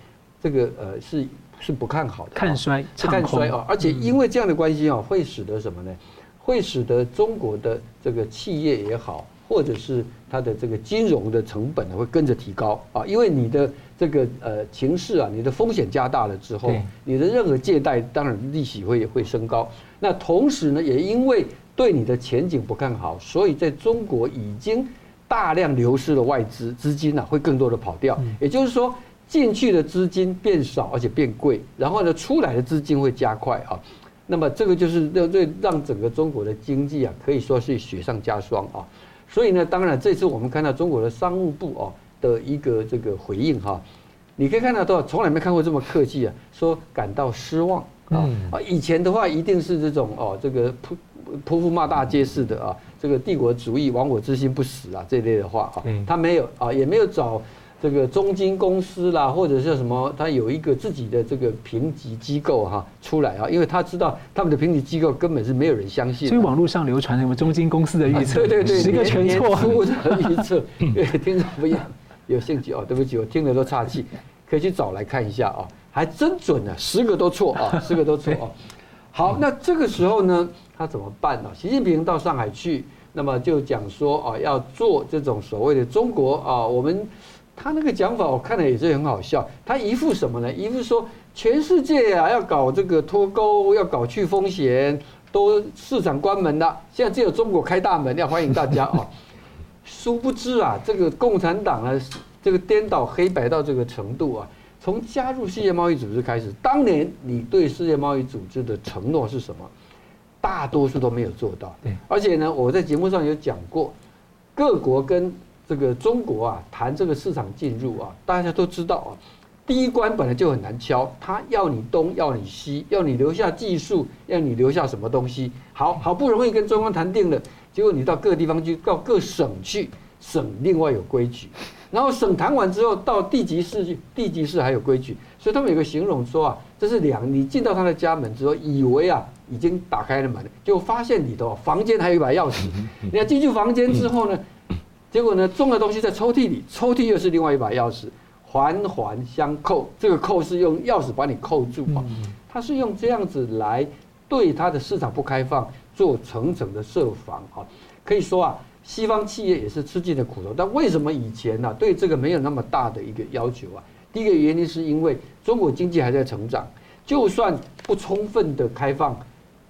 这个呃是是不看好的，看衰，是看衰啊，而且因为这样的关系啊，会使得什么呢？会使得中国的这个企业也好。或者是它的这个金融的成本呢，会跟着提高啊，因为你的这个呃情势啊，你的风险加大了之后，你的任何借贷当然利息会会升高。那同时呢，也因为对你的前景不看好，所以在中国已经大量流失了外资资金呢，会更多的跑掉。也就是说，进去的资金变少，而且变贵，然后呢，出来的资金会加快啊。那么这个就是让让整个中国的经济啊，可以说是雪上加霜啊。所以呢，当然这次我们看到中国的商务部哦的一个这个回应哈，你可以看到都从来没看过这么客气啊，说感到失望啊啊，以前的话一定是这种哦这个泼泼妇骂大街似的啊，这个帝国主义亡我之心不死啊这类的话啊，他没有啊，也没有找。这个中金公司啦，或者是什么，他有一个自己的这个评级机构哈出来啊，因为他知道他们的评级机构根本是没有人相信。所以网络上流传什么中金公司的预测，对对对，十个全错。出的预测，对，[LAUGHS] 听众朋友有兴趣哦，对不起，我听了都岔气，可以去找来看一下啊，还真准呢，十个都错啊，十个都错啊。[LAUGHS] 好，那这个时候呢，他怎么办呢？习近平到上海去，那么就讲说啊，要做这种所谓的中国啊，我们。他那个讲法，我看了也是很好笑。他一副什么呢？一副说全世界啊要搞这个脱钩，要搞去风险，都市场关门了，现在只有中国开大门，要欢迎大家啊。[LAUGHS] 殊不知啊，这个共产党啊，这个颠倒黑白到这个程度啊，从加入世界贸易组织开始，当年你对世界贸易组织的承诺是什么？大多数都没有做到。对，而且呢，我在节目上有讲过，各国跟。这个中国啊，谈这个市场进入啊，大家都知道啊，第一关本来就很难敲，他要你东，要你西，要你留下技术，要你留下什么东西。好好不容易跟中央谈定了，结果你到各个地方去，到各省去，省另外有规矩，然后省谈完之后，到地级市去，地级市还有规矩，所以他们有个形容说啊，这是两，你进到他的家门之后，以为啊已经打开了门，就发现里头房间还有一把钥匙，你要进去房间之后呢？结果呢，重的东西在抽屉里，抽屉又是另外一把钥匙，环环相扣。这个扣是用钥匙把你扣住啊，它是用这样子来对它的市场不开放做层层的设防啊。可以说啊，西方企业也是吃尽了苦头。但为什么以前呢，对这个没有那么大的一个要求啊？第一个原因是因为中国经济还在成长，就算不充分的开放，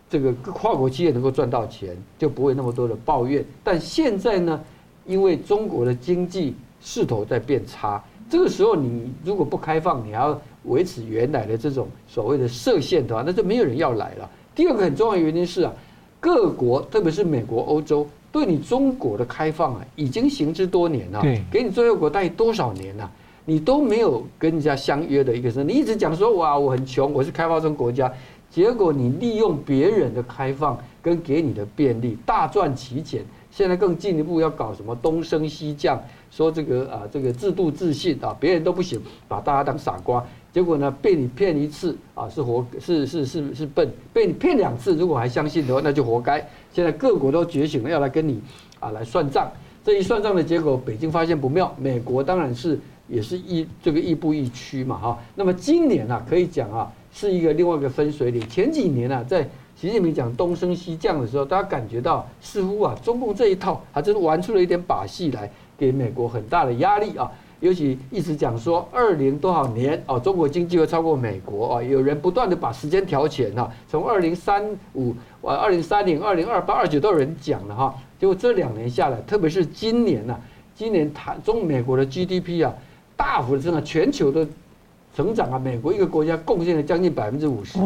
这个跨国企业能够赚到钱，就不会那么多的抱怨。但现在呢？因为中国的经济势头在变差，这个时候你如果不开放，你还要维持原来的这种所谓的设限的话，那就没有人要来了。第二个很重要的原因是啊，各国特别是美国、欧洲对你中国的开放啊，已经行之多年了。对，给你最后国待多少年了，你都没有跟人家相约的一个事。你一直讲说哇，我很穷，我是开发中国家，结果你利用别人的开放跟给你的便利，大赚其钱。现在更进一步要搞什么东升西降，说这个啊这个自度自信啊，别人都不行，把大家当傻瓜。结果呢，被你骗一次啊是活是是是是笨，被你骗两次，如果还相信的话，那就活该。现在各国都觉醒了，要来跟你啊来算账。这一算账的结果，北京发现不妙，美国当然是也是亦这个亦步亦趋嘛哈。那么今年啊，可以讲啊是一个另外一个分水岭。前几年啊在。习近平讲东升西降的时候，大家感觉到似乎啊，中共这一套还真玩出了一点把戏来，给美国很大的压力啊。尤其一直讲说二零多少年啊，中国经济会超过美国啊。有人不断的把时间调前哈，从二零三五、二零三零、二零二八、二九都有人讲了哈。结果这两年下来，特别是今年呐，今年谈中美国的 GDP 啊，大幅的增长，全球的。成长啊，美国一个国家贡献了将近百分之五十，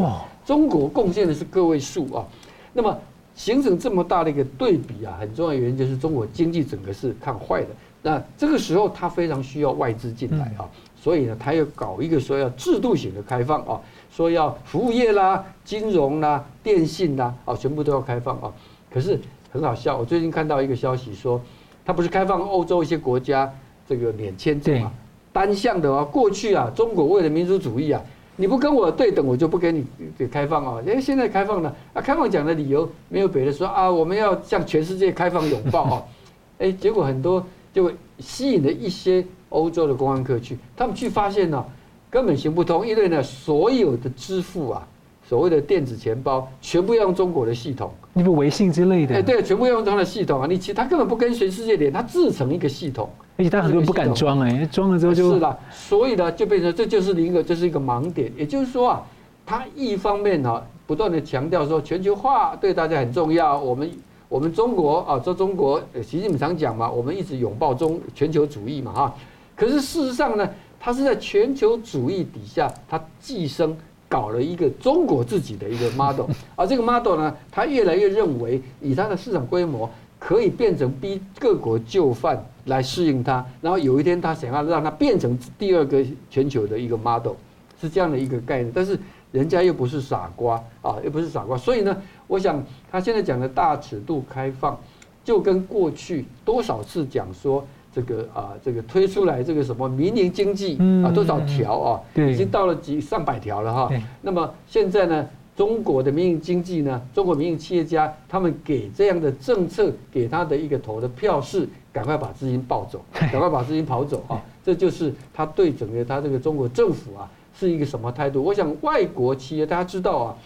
中国贡献的是个位数啊。那么形成这么大的一个对比啊，很重要的原因就是中国经济整个是看坏的。那这个时候他非常需要外资进来啊，所以呢，他要搞一个说要制度型的开放啊，说要服务业啦、金融啦、电信啦啊，全部都要开放啊。可是很好笑，我最近看到一个消息说，他不是开放欧洲一些国家这个免签证嘛，单向的啊。过去啊，中国为了民族主义啊。你不跟我对等，我就不给你给开放啊！因为现在开放了啊，开放讲的理由没有别的，说啊，我们要向全世界开放拥抱啊！[LAUGHS] 哎，结果很多就吸引了一些欧洲的公安客去，他们去发现呢，根本行不通，因为呢，所有的支付啊，所谓的电子钱包，全部要用中国的系统，你不微信之类的，哎，对，全部要用他的系统啊！你其他根本不跟全世界连，他自成一个系统。而且他很多人不敢装哎，装了之后就，是了，所以呢，就变成这就是一个这是一个盲点。也就是说啊，他一方面呢，不断的强调说全球化对大家很重要，我们我们中国啊，这中国，习近平常讲嘛，我们一直拥抱中全球主义嘛哈。可是事实上呢，他是在全球主义底下，他寄生搞了一个中国自己的一个 model，而这个 model 呢，他越来越认为以他的市场规模。可以变成逼各国就范来适应它，然后有一天他想要让它变成第二个全球的一个 model，是这样的一个概念。但是人家又不是傻瓜啊，又不是傻瓜，所以呢，我想他现在讲的大尺度开放，就跟过去多少次讲说这个啊，这个推出来这个什么民营经济啊，多少条啊，已经到了几上百条了哈。那么现在呢？中国的民营经济呢？中国民营企业家他们给这样的政策，给他的一个投的票是赶快把资金抱走，[LAUGHS] 赶快把资金跑走啊！这就是他对整个他这个中国政府啊是一个什么态度？我想外国企业大家知道啊，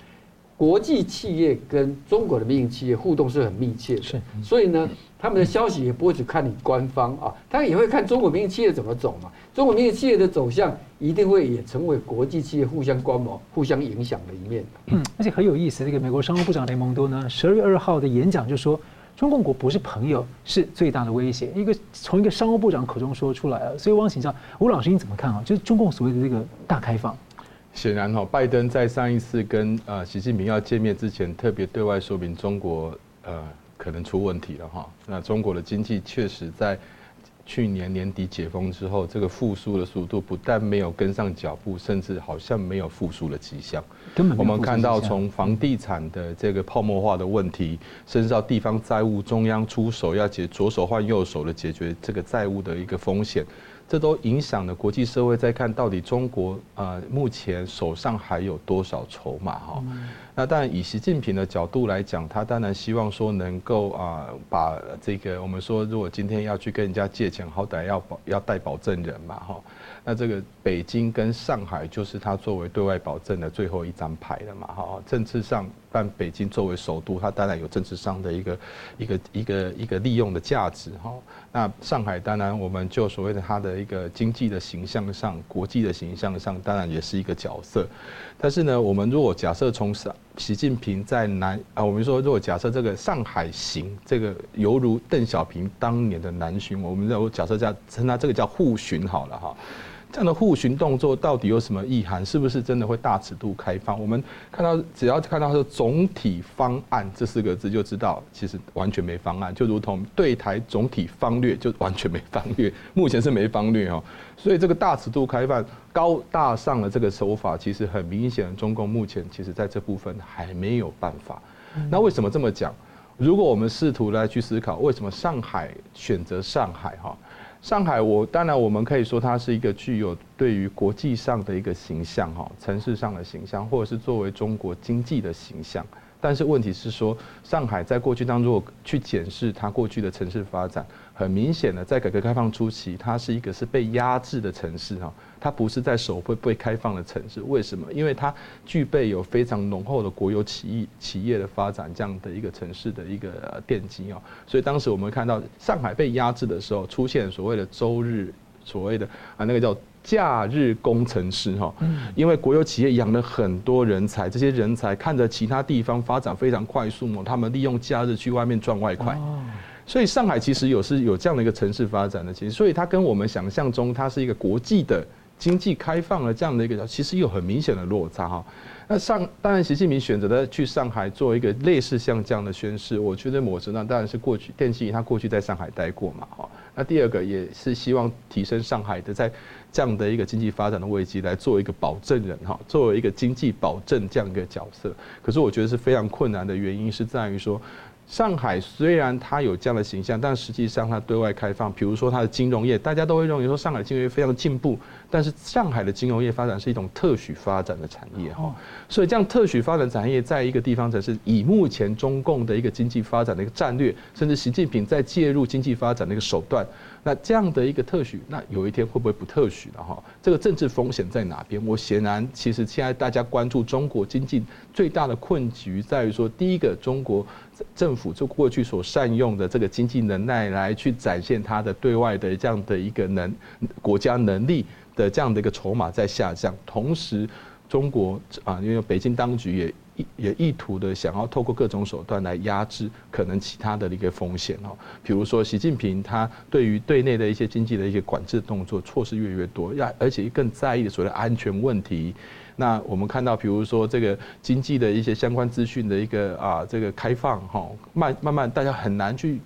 国际企业跟中国的民营企业互动是很密切的，是，所以呢。他们的消息也不会只看你官方啊，他也会看中国民营企业怎么走嘛。中国民营企业的走向一定会也成为国际企业互相观摩、互相影响的一面。嗯，而且很有意思，这个美国商务部长雷蒙多呢，十二月二号的演讲就说，中共国不是朋友，是最大的威胁。一个从一个商务部长口中说出来了，所以我想请教吴老师，你怎么看啊？就是中共所谓的这个大开放，显然哈，拜登在上一次跟呃习近平要见面之前，特别对外说明中国呃。可能出问题了哈。那中国的经济确实在去年年底解封之后，这个复苏的速度不但没有跟上脚步，甚至好像没有复苏的迹象。根本我们看到从房地产的这个泡沫化的问题，甚至到地方债务，中央出手要解左手换右手的解决这个债务的一个风险。这都影响了国际社会在看到底中国呃目前手上还有多少筹码哈？那当然以习近平的角度来讲，他当然希望说能够啊把这个我们说如果今天要去跟人家借钱，好歹要保要带保证人嘛哈。那这个北京跟上海就是他作为对外保证的最后一张牌了嘛哈。政治上办北京作为首都，它当然有政治上的一个一个一个一个利用的价值哈。那上海当然我们就所谓的它的一个经济的形象上，国际的形象上，当然也是一个角色。但是呢，我们如果假设从上习近平在南啊，我们说如果假设这个上海行，这个犹如邓小平当年的南巡，我们我假设叫称它这个叫沪巡好了哈。这样的互巡动作到底有什么意涵？是不是真的会大尺度开放？我们看到，只要看到说总体方案这四个字，就知道其实完全没方案，就如同对台总体方略就完全没方略，目前是没方略哦。所以这个大尺度开放、高大上的这个手法，其实很明显，中共目前其实在这部分还没有办法。那为什么这么讲？如果我们试图来去思考，为什么上海选择上海哈？上海，我当然我们可以说它是一个具有对于国际上的一个形象哈，城市上的形象，或者是作为中国经济的形象。但是问题是说，上海在过去当中，我去检视它过去的城市发展，很明显的在改革开放初期，它是一个是被压制的城市哈。它不是在首会被开放的城市，为什么？因为它具备有非常浓厚的国有企业企业的发展这样的一个城市的一个奠基哦，所以当时我们看到上海被压制的时候，出现所谓的周日，所谓的啊那个叫假日工程师哈，因为国有企业养了很多人才，这些人才看着其他地方发展非常快速嘛，他们利用假日去外面赚外快。所以上海其实有是有这样的一个城市发展的，其实所以它跟我们想象中它是一个国际的。经济开放的这样的一个，其实有很明显的落差哈。那上当然，习近平选择的去上海做一个类似像这样的宣示，我觉得某程度当然是过去电信他过去在上海待过嘛哈。那第二个也是希望提升上海的在这样的一个经济发展的位阶来做一个保证人哈，作为一个经济保证这样一个角色。可是我觉得是非常困难的原因是在于说。上海虽然它有这样的形象，但实际上它对外开放，比如说它的金融业，大家都会认为说上海金融业非常进步，但是上海的金融业发展是一种特许发展的产业哈，所以这样特许发展产业在一个地方，才是以目前中共的一个经济发展的一个战略，甚至习近平在介入经济发展的一个手段。那这样的一个特许，那有一天会不会不特许了哈？这个政治风险在哪边？我显然，其实现在大家关注中国经济最大的困局在于说，第一个，中国政府就过去所善用的这个经济能耐来去展现它的对外的这样的一个能国家能力的这样的一个筹码在下降，同时，中国啊，因为北京当局也意。也意图的想要透过各种手段来压制可能其他的一个风险哦，比如说习近平他对于对内的一些经济的一些管制动作措施越来越多，要而且更在意的所谓的安全问题。那我们看到，比如说这个经济的一些相关资讯的一个啊这个开放哈，慢慢慢大家很难去。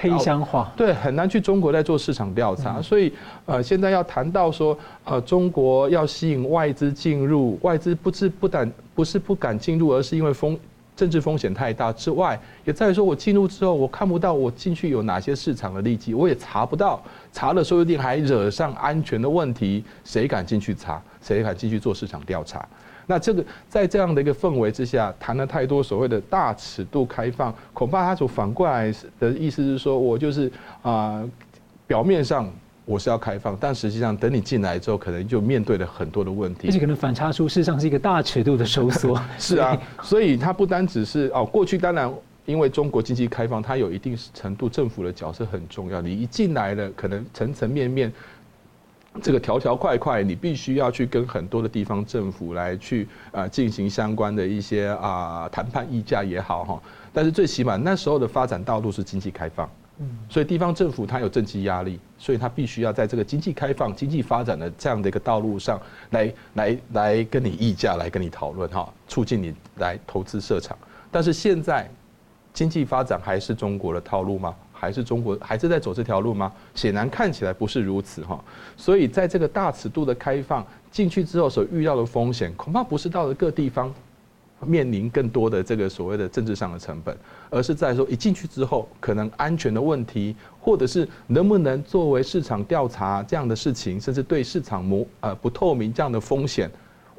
黑箱化对，很难去中国在做市场调查，所以呃，现在要谈到说呃，中国要吸引外资进入，外资不是不敢不是不敢进入，而是因为风政治风险太大之外，也在于说我进入之后，我看不到我进去有哪些市场的利基，我也查不到，查了说不定还惹上安全的问题，谁敢进去查？谁敢进去做市场调查？那这个在这样的一个氛围之下，谈了太多所谓的大尺度开放，恐怕他所反过来的意思是说，我就是啊、呃，表面上我是要开放，但实际上等你进来之后，可能就面对了很多的问题，而且可能反差出事实上是一个大尺度的收缩。[LAUGHS] 是啊，所以它不单只是哦，过去当然因为中国经济开放，它有一定程度政府的角色很重要，你一进来了，可能层层面面。这个条条块块，你必须要去跟很多的地方政府来去啊进行相关的一些啊谈判议价也好哈，但是最起码那时候的发展道路是经济开放，嗯，所以地方政府它有政绩压力，所以它必须要在这个经济开放、经济发展的这样的一个道路上来来来跟你议价，来跟你讨论哈，促进你来投资设厂。但是现在经济发展还是中国的套路吗？还是中国还是在走这条路吗？显然看起来不是如此哈。所以在这个大尺度的开放进去之后所遇到的风险，恐怕不是到了各地方面临更多的这个所谓的政治上的成本，而是在说一进去之后，可能安全的问题，或者是能不能作为市场调查这样的事情，甚至对市场模呃不透明这样的风险。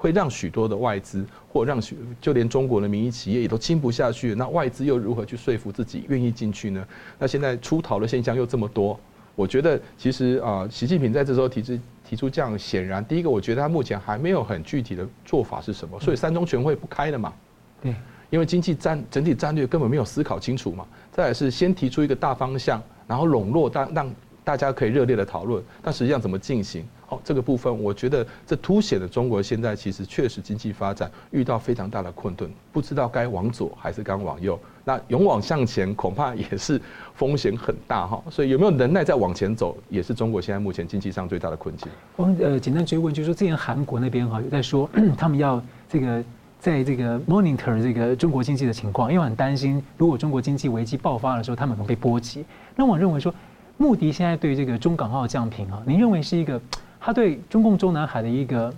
会让许多的外资，或让许就连中国的民营企业也都经不下去。那外资又如何去说服自己愿意进去呢？那现在出逃的现象又这么多，我觉得其实啊，习近平在这时候提出提出这样，显然第一个，我觉得他目前还没有很具体的做法是什么。所以三中全会不开了嘛？对，因为经济战整体战略根本没有思考清楚嘛。再来是先提出一个大方向，然后笼络大让大家可以热烈的讨论，但实际上怎么进行？哦，这个部分我觉得这凸显了中国现在其实确实经济发展遇到非常大的困顿，不知道该往左还是该往右。那勇往向前恐怕也是风险很大哈，所以有没有能耐再往前走，也是中国现在目前经济上最大的困境。我呃简单追问，就是说之前韩国那边哈有在说，他们要这个在这个 monitor 这个中国经济的情况，因为很担心如果中国经济危机爆发的时候，他们可能被波及。那我认为说，穆迪现在对这个中港澳降评啊，您认为是一个？他对中共中南海的一个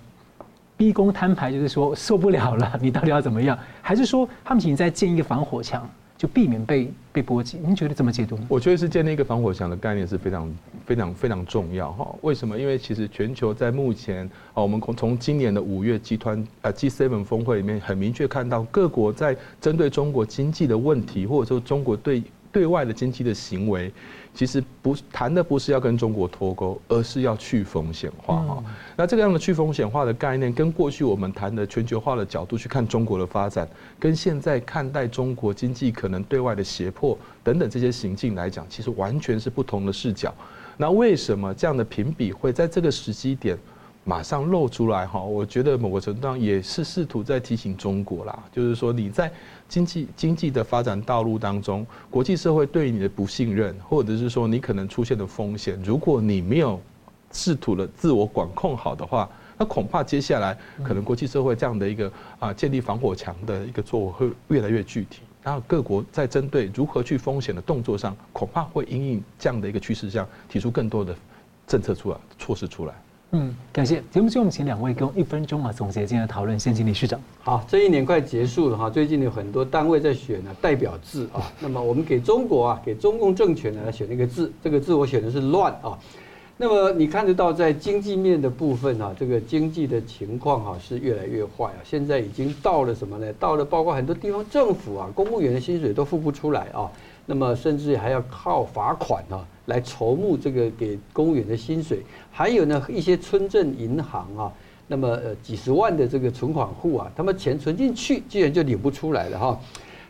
逼宫摊牌，就是说受不了了，你到底要怎么样？[LAUGHS] 还是说他们已经在建一个防火墙，就避免被被波及？您觉得怎么解读呢？我觉得是建立一个防火墙的概念是非常非常非常重要哈。为什么？因为其实全球在目前啊，我们从今年的五月集团啊 G Seven 峰会里面很明确看到，各国在针对中国经济的问题，或者说中国对对外的经济的行为。其实不谈的不是要跟中国脱钩，而是要去风险化哈。那这个样的去风险化的概念，跟过去我们谈的全球化的角度去看中国的发展，跟现在看待中国经济可能对外的胁迫等等这些行径来讲，其实完全是不同的视角。那为什么这样的评比会在这个时机点马上露出来哈？我觉得某个程度上也是试图在提醒中国啦，就是说你在。经济经济的发展道路当中，国际社会对你的不信任，或者是说你可能出现的风险，如果你没有试图的自我管控好的话，那恐怕接下来可能国际社会这样的一个啊建立防火墙的一个作为会越来越具体。然后各国在针对如何去风险的动作上，恐怕会因应这样的一个趋势上提出更多的政策出来、措施出来。嗯，感谢节目最后，我们请两位给我一分钟啊总结今天的讨论。先请理事长。好，这一年快结束了哈，最近有很多单位在选啊代表字啊。[LAUGHS] 那么我们给中国啊，给中共政权呢来选一个字，这个字我选的是乱啊。那么你看得到，在经济面的部分啊，这个经济的情况哈是越来越坏啊。现在已经到了什么呢？到了包括很多地方政府啊，公务员的薪水都付不出来啊。那么甚至还要靠罚款啊来筹募这个给公务员的薪水。还有呢，一些村镇银行啊，那么呃几十万的这个存款户啊，他们钱存进去，居然就领不出来了哈。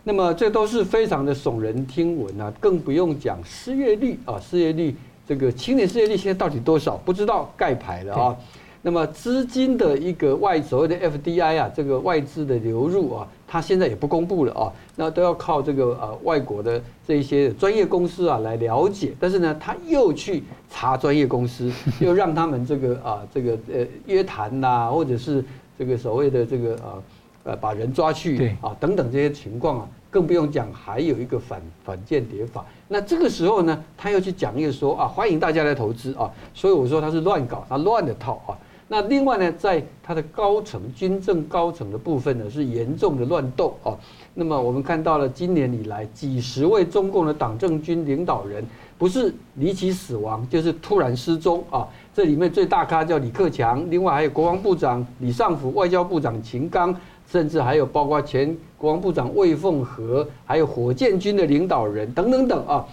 那么这都是非常的耸人听闻啊，更不用讲失业率啊，失业率。这个青年失业率现在到底多少？不知道盖牌了啊。那么资金的一个外所谓的 FDI 啊，这个外资的流入啊，它现在也不公布了啊。那都要靠这个呃外国的这一些专业公司啊来了解。但是呢，他又去查专业公司，[LAUGHS] 又让他们这个啊这个呃约谈呐，或者是这个所谓的这个呃呃把人抓去啊等等这些情况啊。更不用讲，还有一个反反间谍法。那这个时候呢，他又去讲一个说啊，欢迎大家来投资啊。所以我说他是乱搞，他乱的套啊。那另外呢，在他的高层军政高层的部分呢，是严重的乱斗啊。那么我们看到了今年以来，几十位中共的党政军领导人，不是离奇死亡，就是突然失踪啊。这里面最大咖叫李克强，另外还有国防部长李尚福、外交部长秦刚。甚至还有包括前国防部长魏凤和，还有火箭军的领导人等等等啊，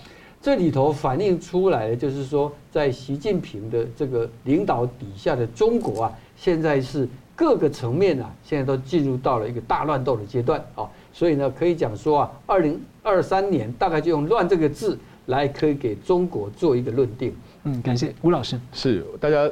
这里头反映出来的就是说，在习近平的这个领导底下的中国啊，现在是各个层面啊，现在都进入到了一个大乱斗的阶段啊，所以呢，可以讲说啊，二零二三年大概就用“乱”这个字来可以给中国做一个论定。嗯，感谢吴老师。是大家。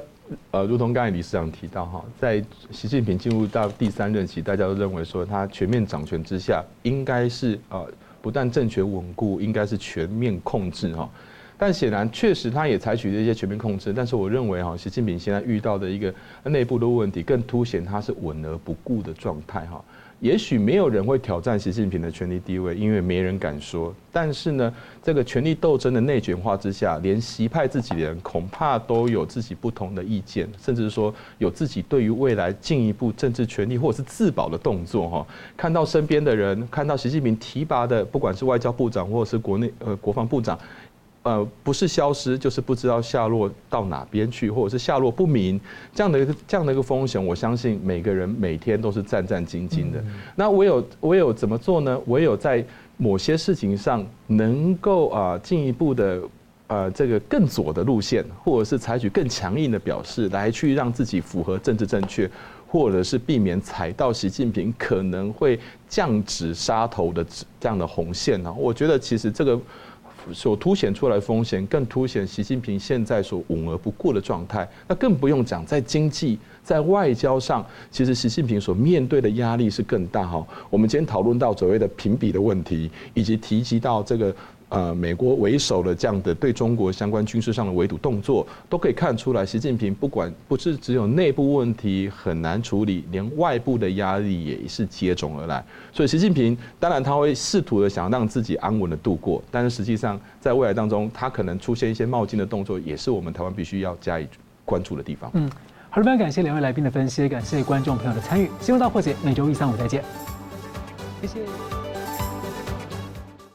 呃，如同刚才理事长提到哈，在习近平进入到第三任期，大家都认为说他全面掌权之下，应该是呃不但政权稳固，应该是全面控制哈。但显然确实他也采取了一些全面控制，但是我认为哈，习近平现在遇到的一个内部的问题，更凸显他是稳而不固的状态哈。也许没有人会挑战习近平的权力地位，因为没人敢说。但是呢，这个权力斗争的内卷化之下，连习派自己的人恐怕都有自己不同的意见，甚至说有自己对于未来进一步政治权力或者是自保的动作哈。看到身边的人，看到习近平提拔的，不管是外交部长或者是国内呃国防部长。呃，不是消失，就是不知道下落到哪边去，或者是下落不明，这样的一个这样的一个风险，我相信每个人每天都是战战兢兢的。那唯有唯有怎么做呢？唯有在某些事情上能够啊进一步的呃这个更左的路线，或者是采取更强硬的表示，来去让自己符合政治正确，或者是避免踩到习近平可能会降旨杀头的这样的红线呢？我觉得其实这个。所凸显出来的风险，更凸显习近平现在所稳而不过的状态。那更不用讲，在经济、在外交上，其实习近平所面对的压力是更大哈。我们今天讨论到所谓的评比的问题，以及提及到这个。呃，美国为首的这样的对中国相关军事上的围堵动作，都可以看出来，习近平不管不是只有内部问题很难处理，连外部的压力也是接踵而来。所以，习近平当然他会试图的想让自己安稳的度过，但是实际上在未来当中，他可能出现一些冒进的动作，也是我们台湾必须要加以关注的地方。嗯，好的，非常感谢两位来宾的分析，感谢观众朋友的参与。新闻大破解每周一、三、五再见，谢谢。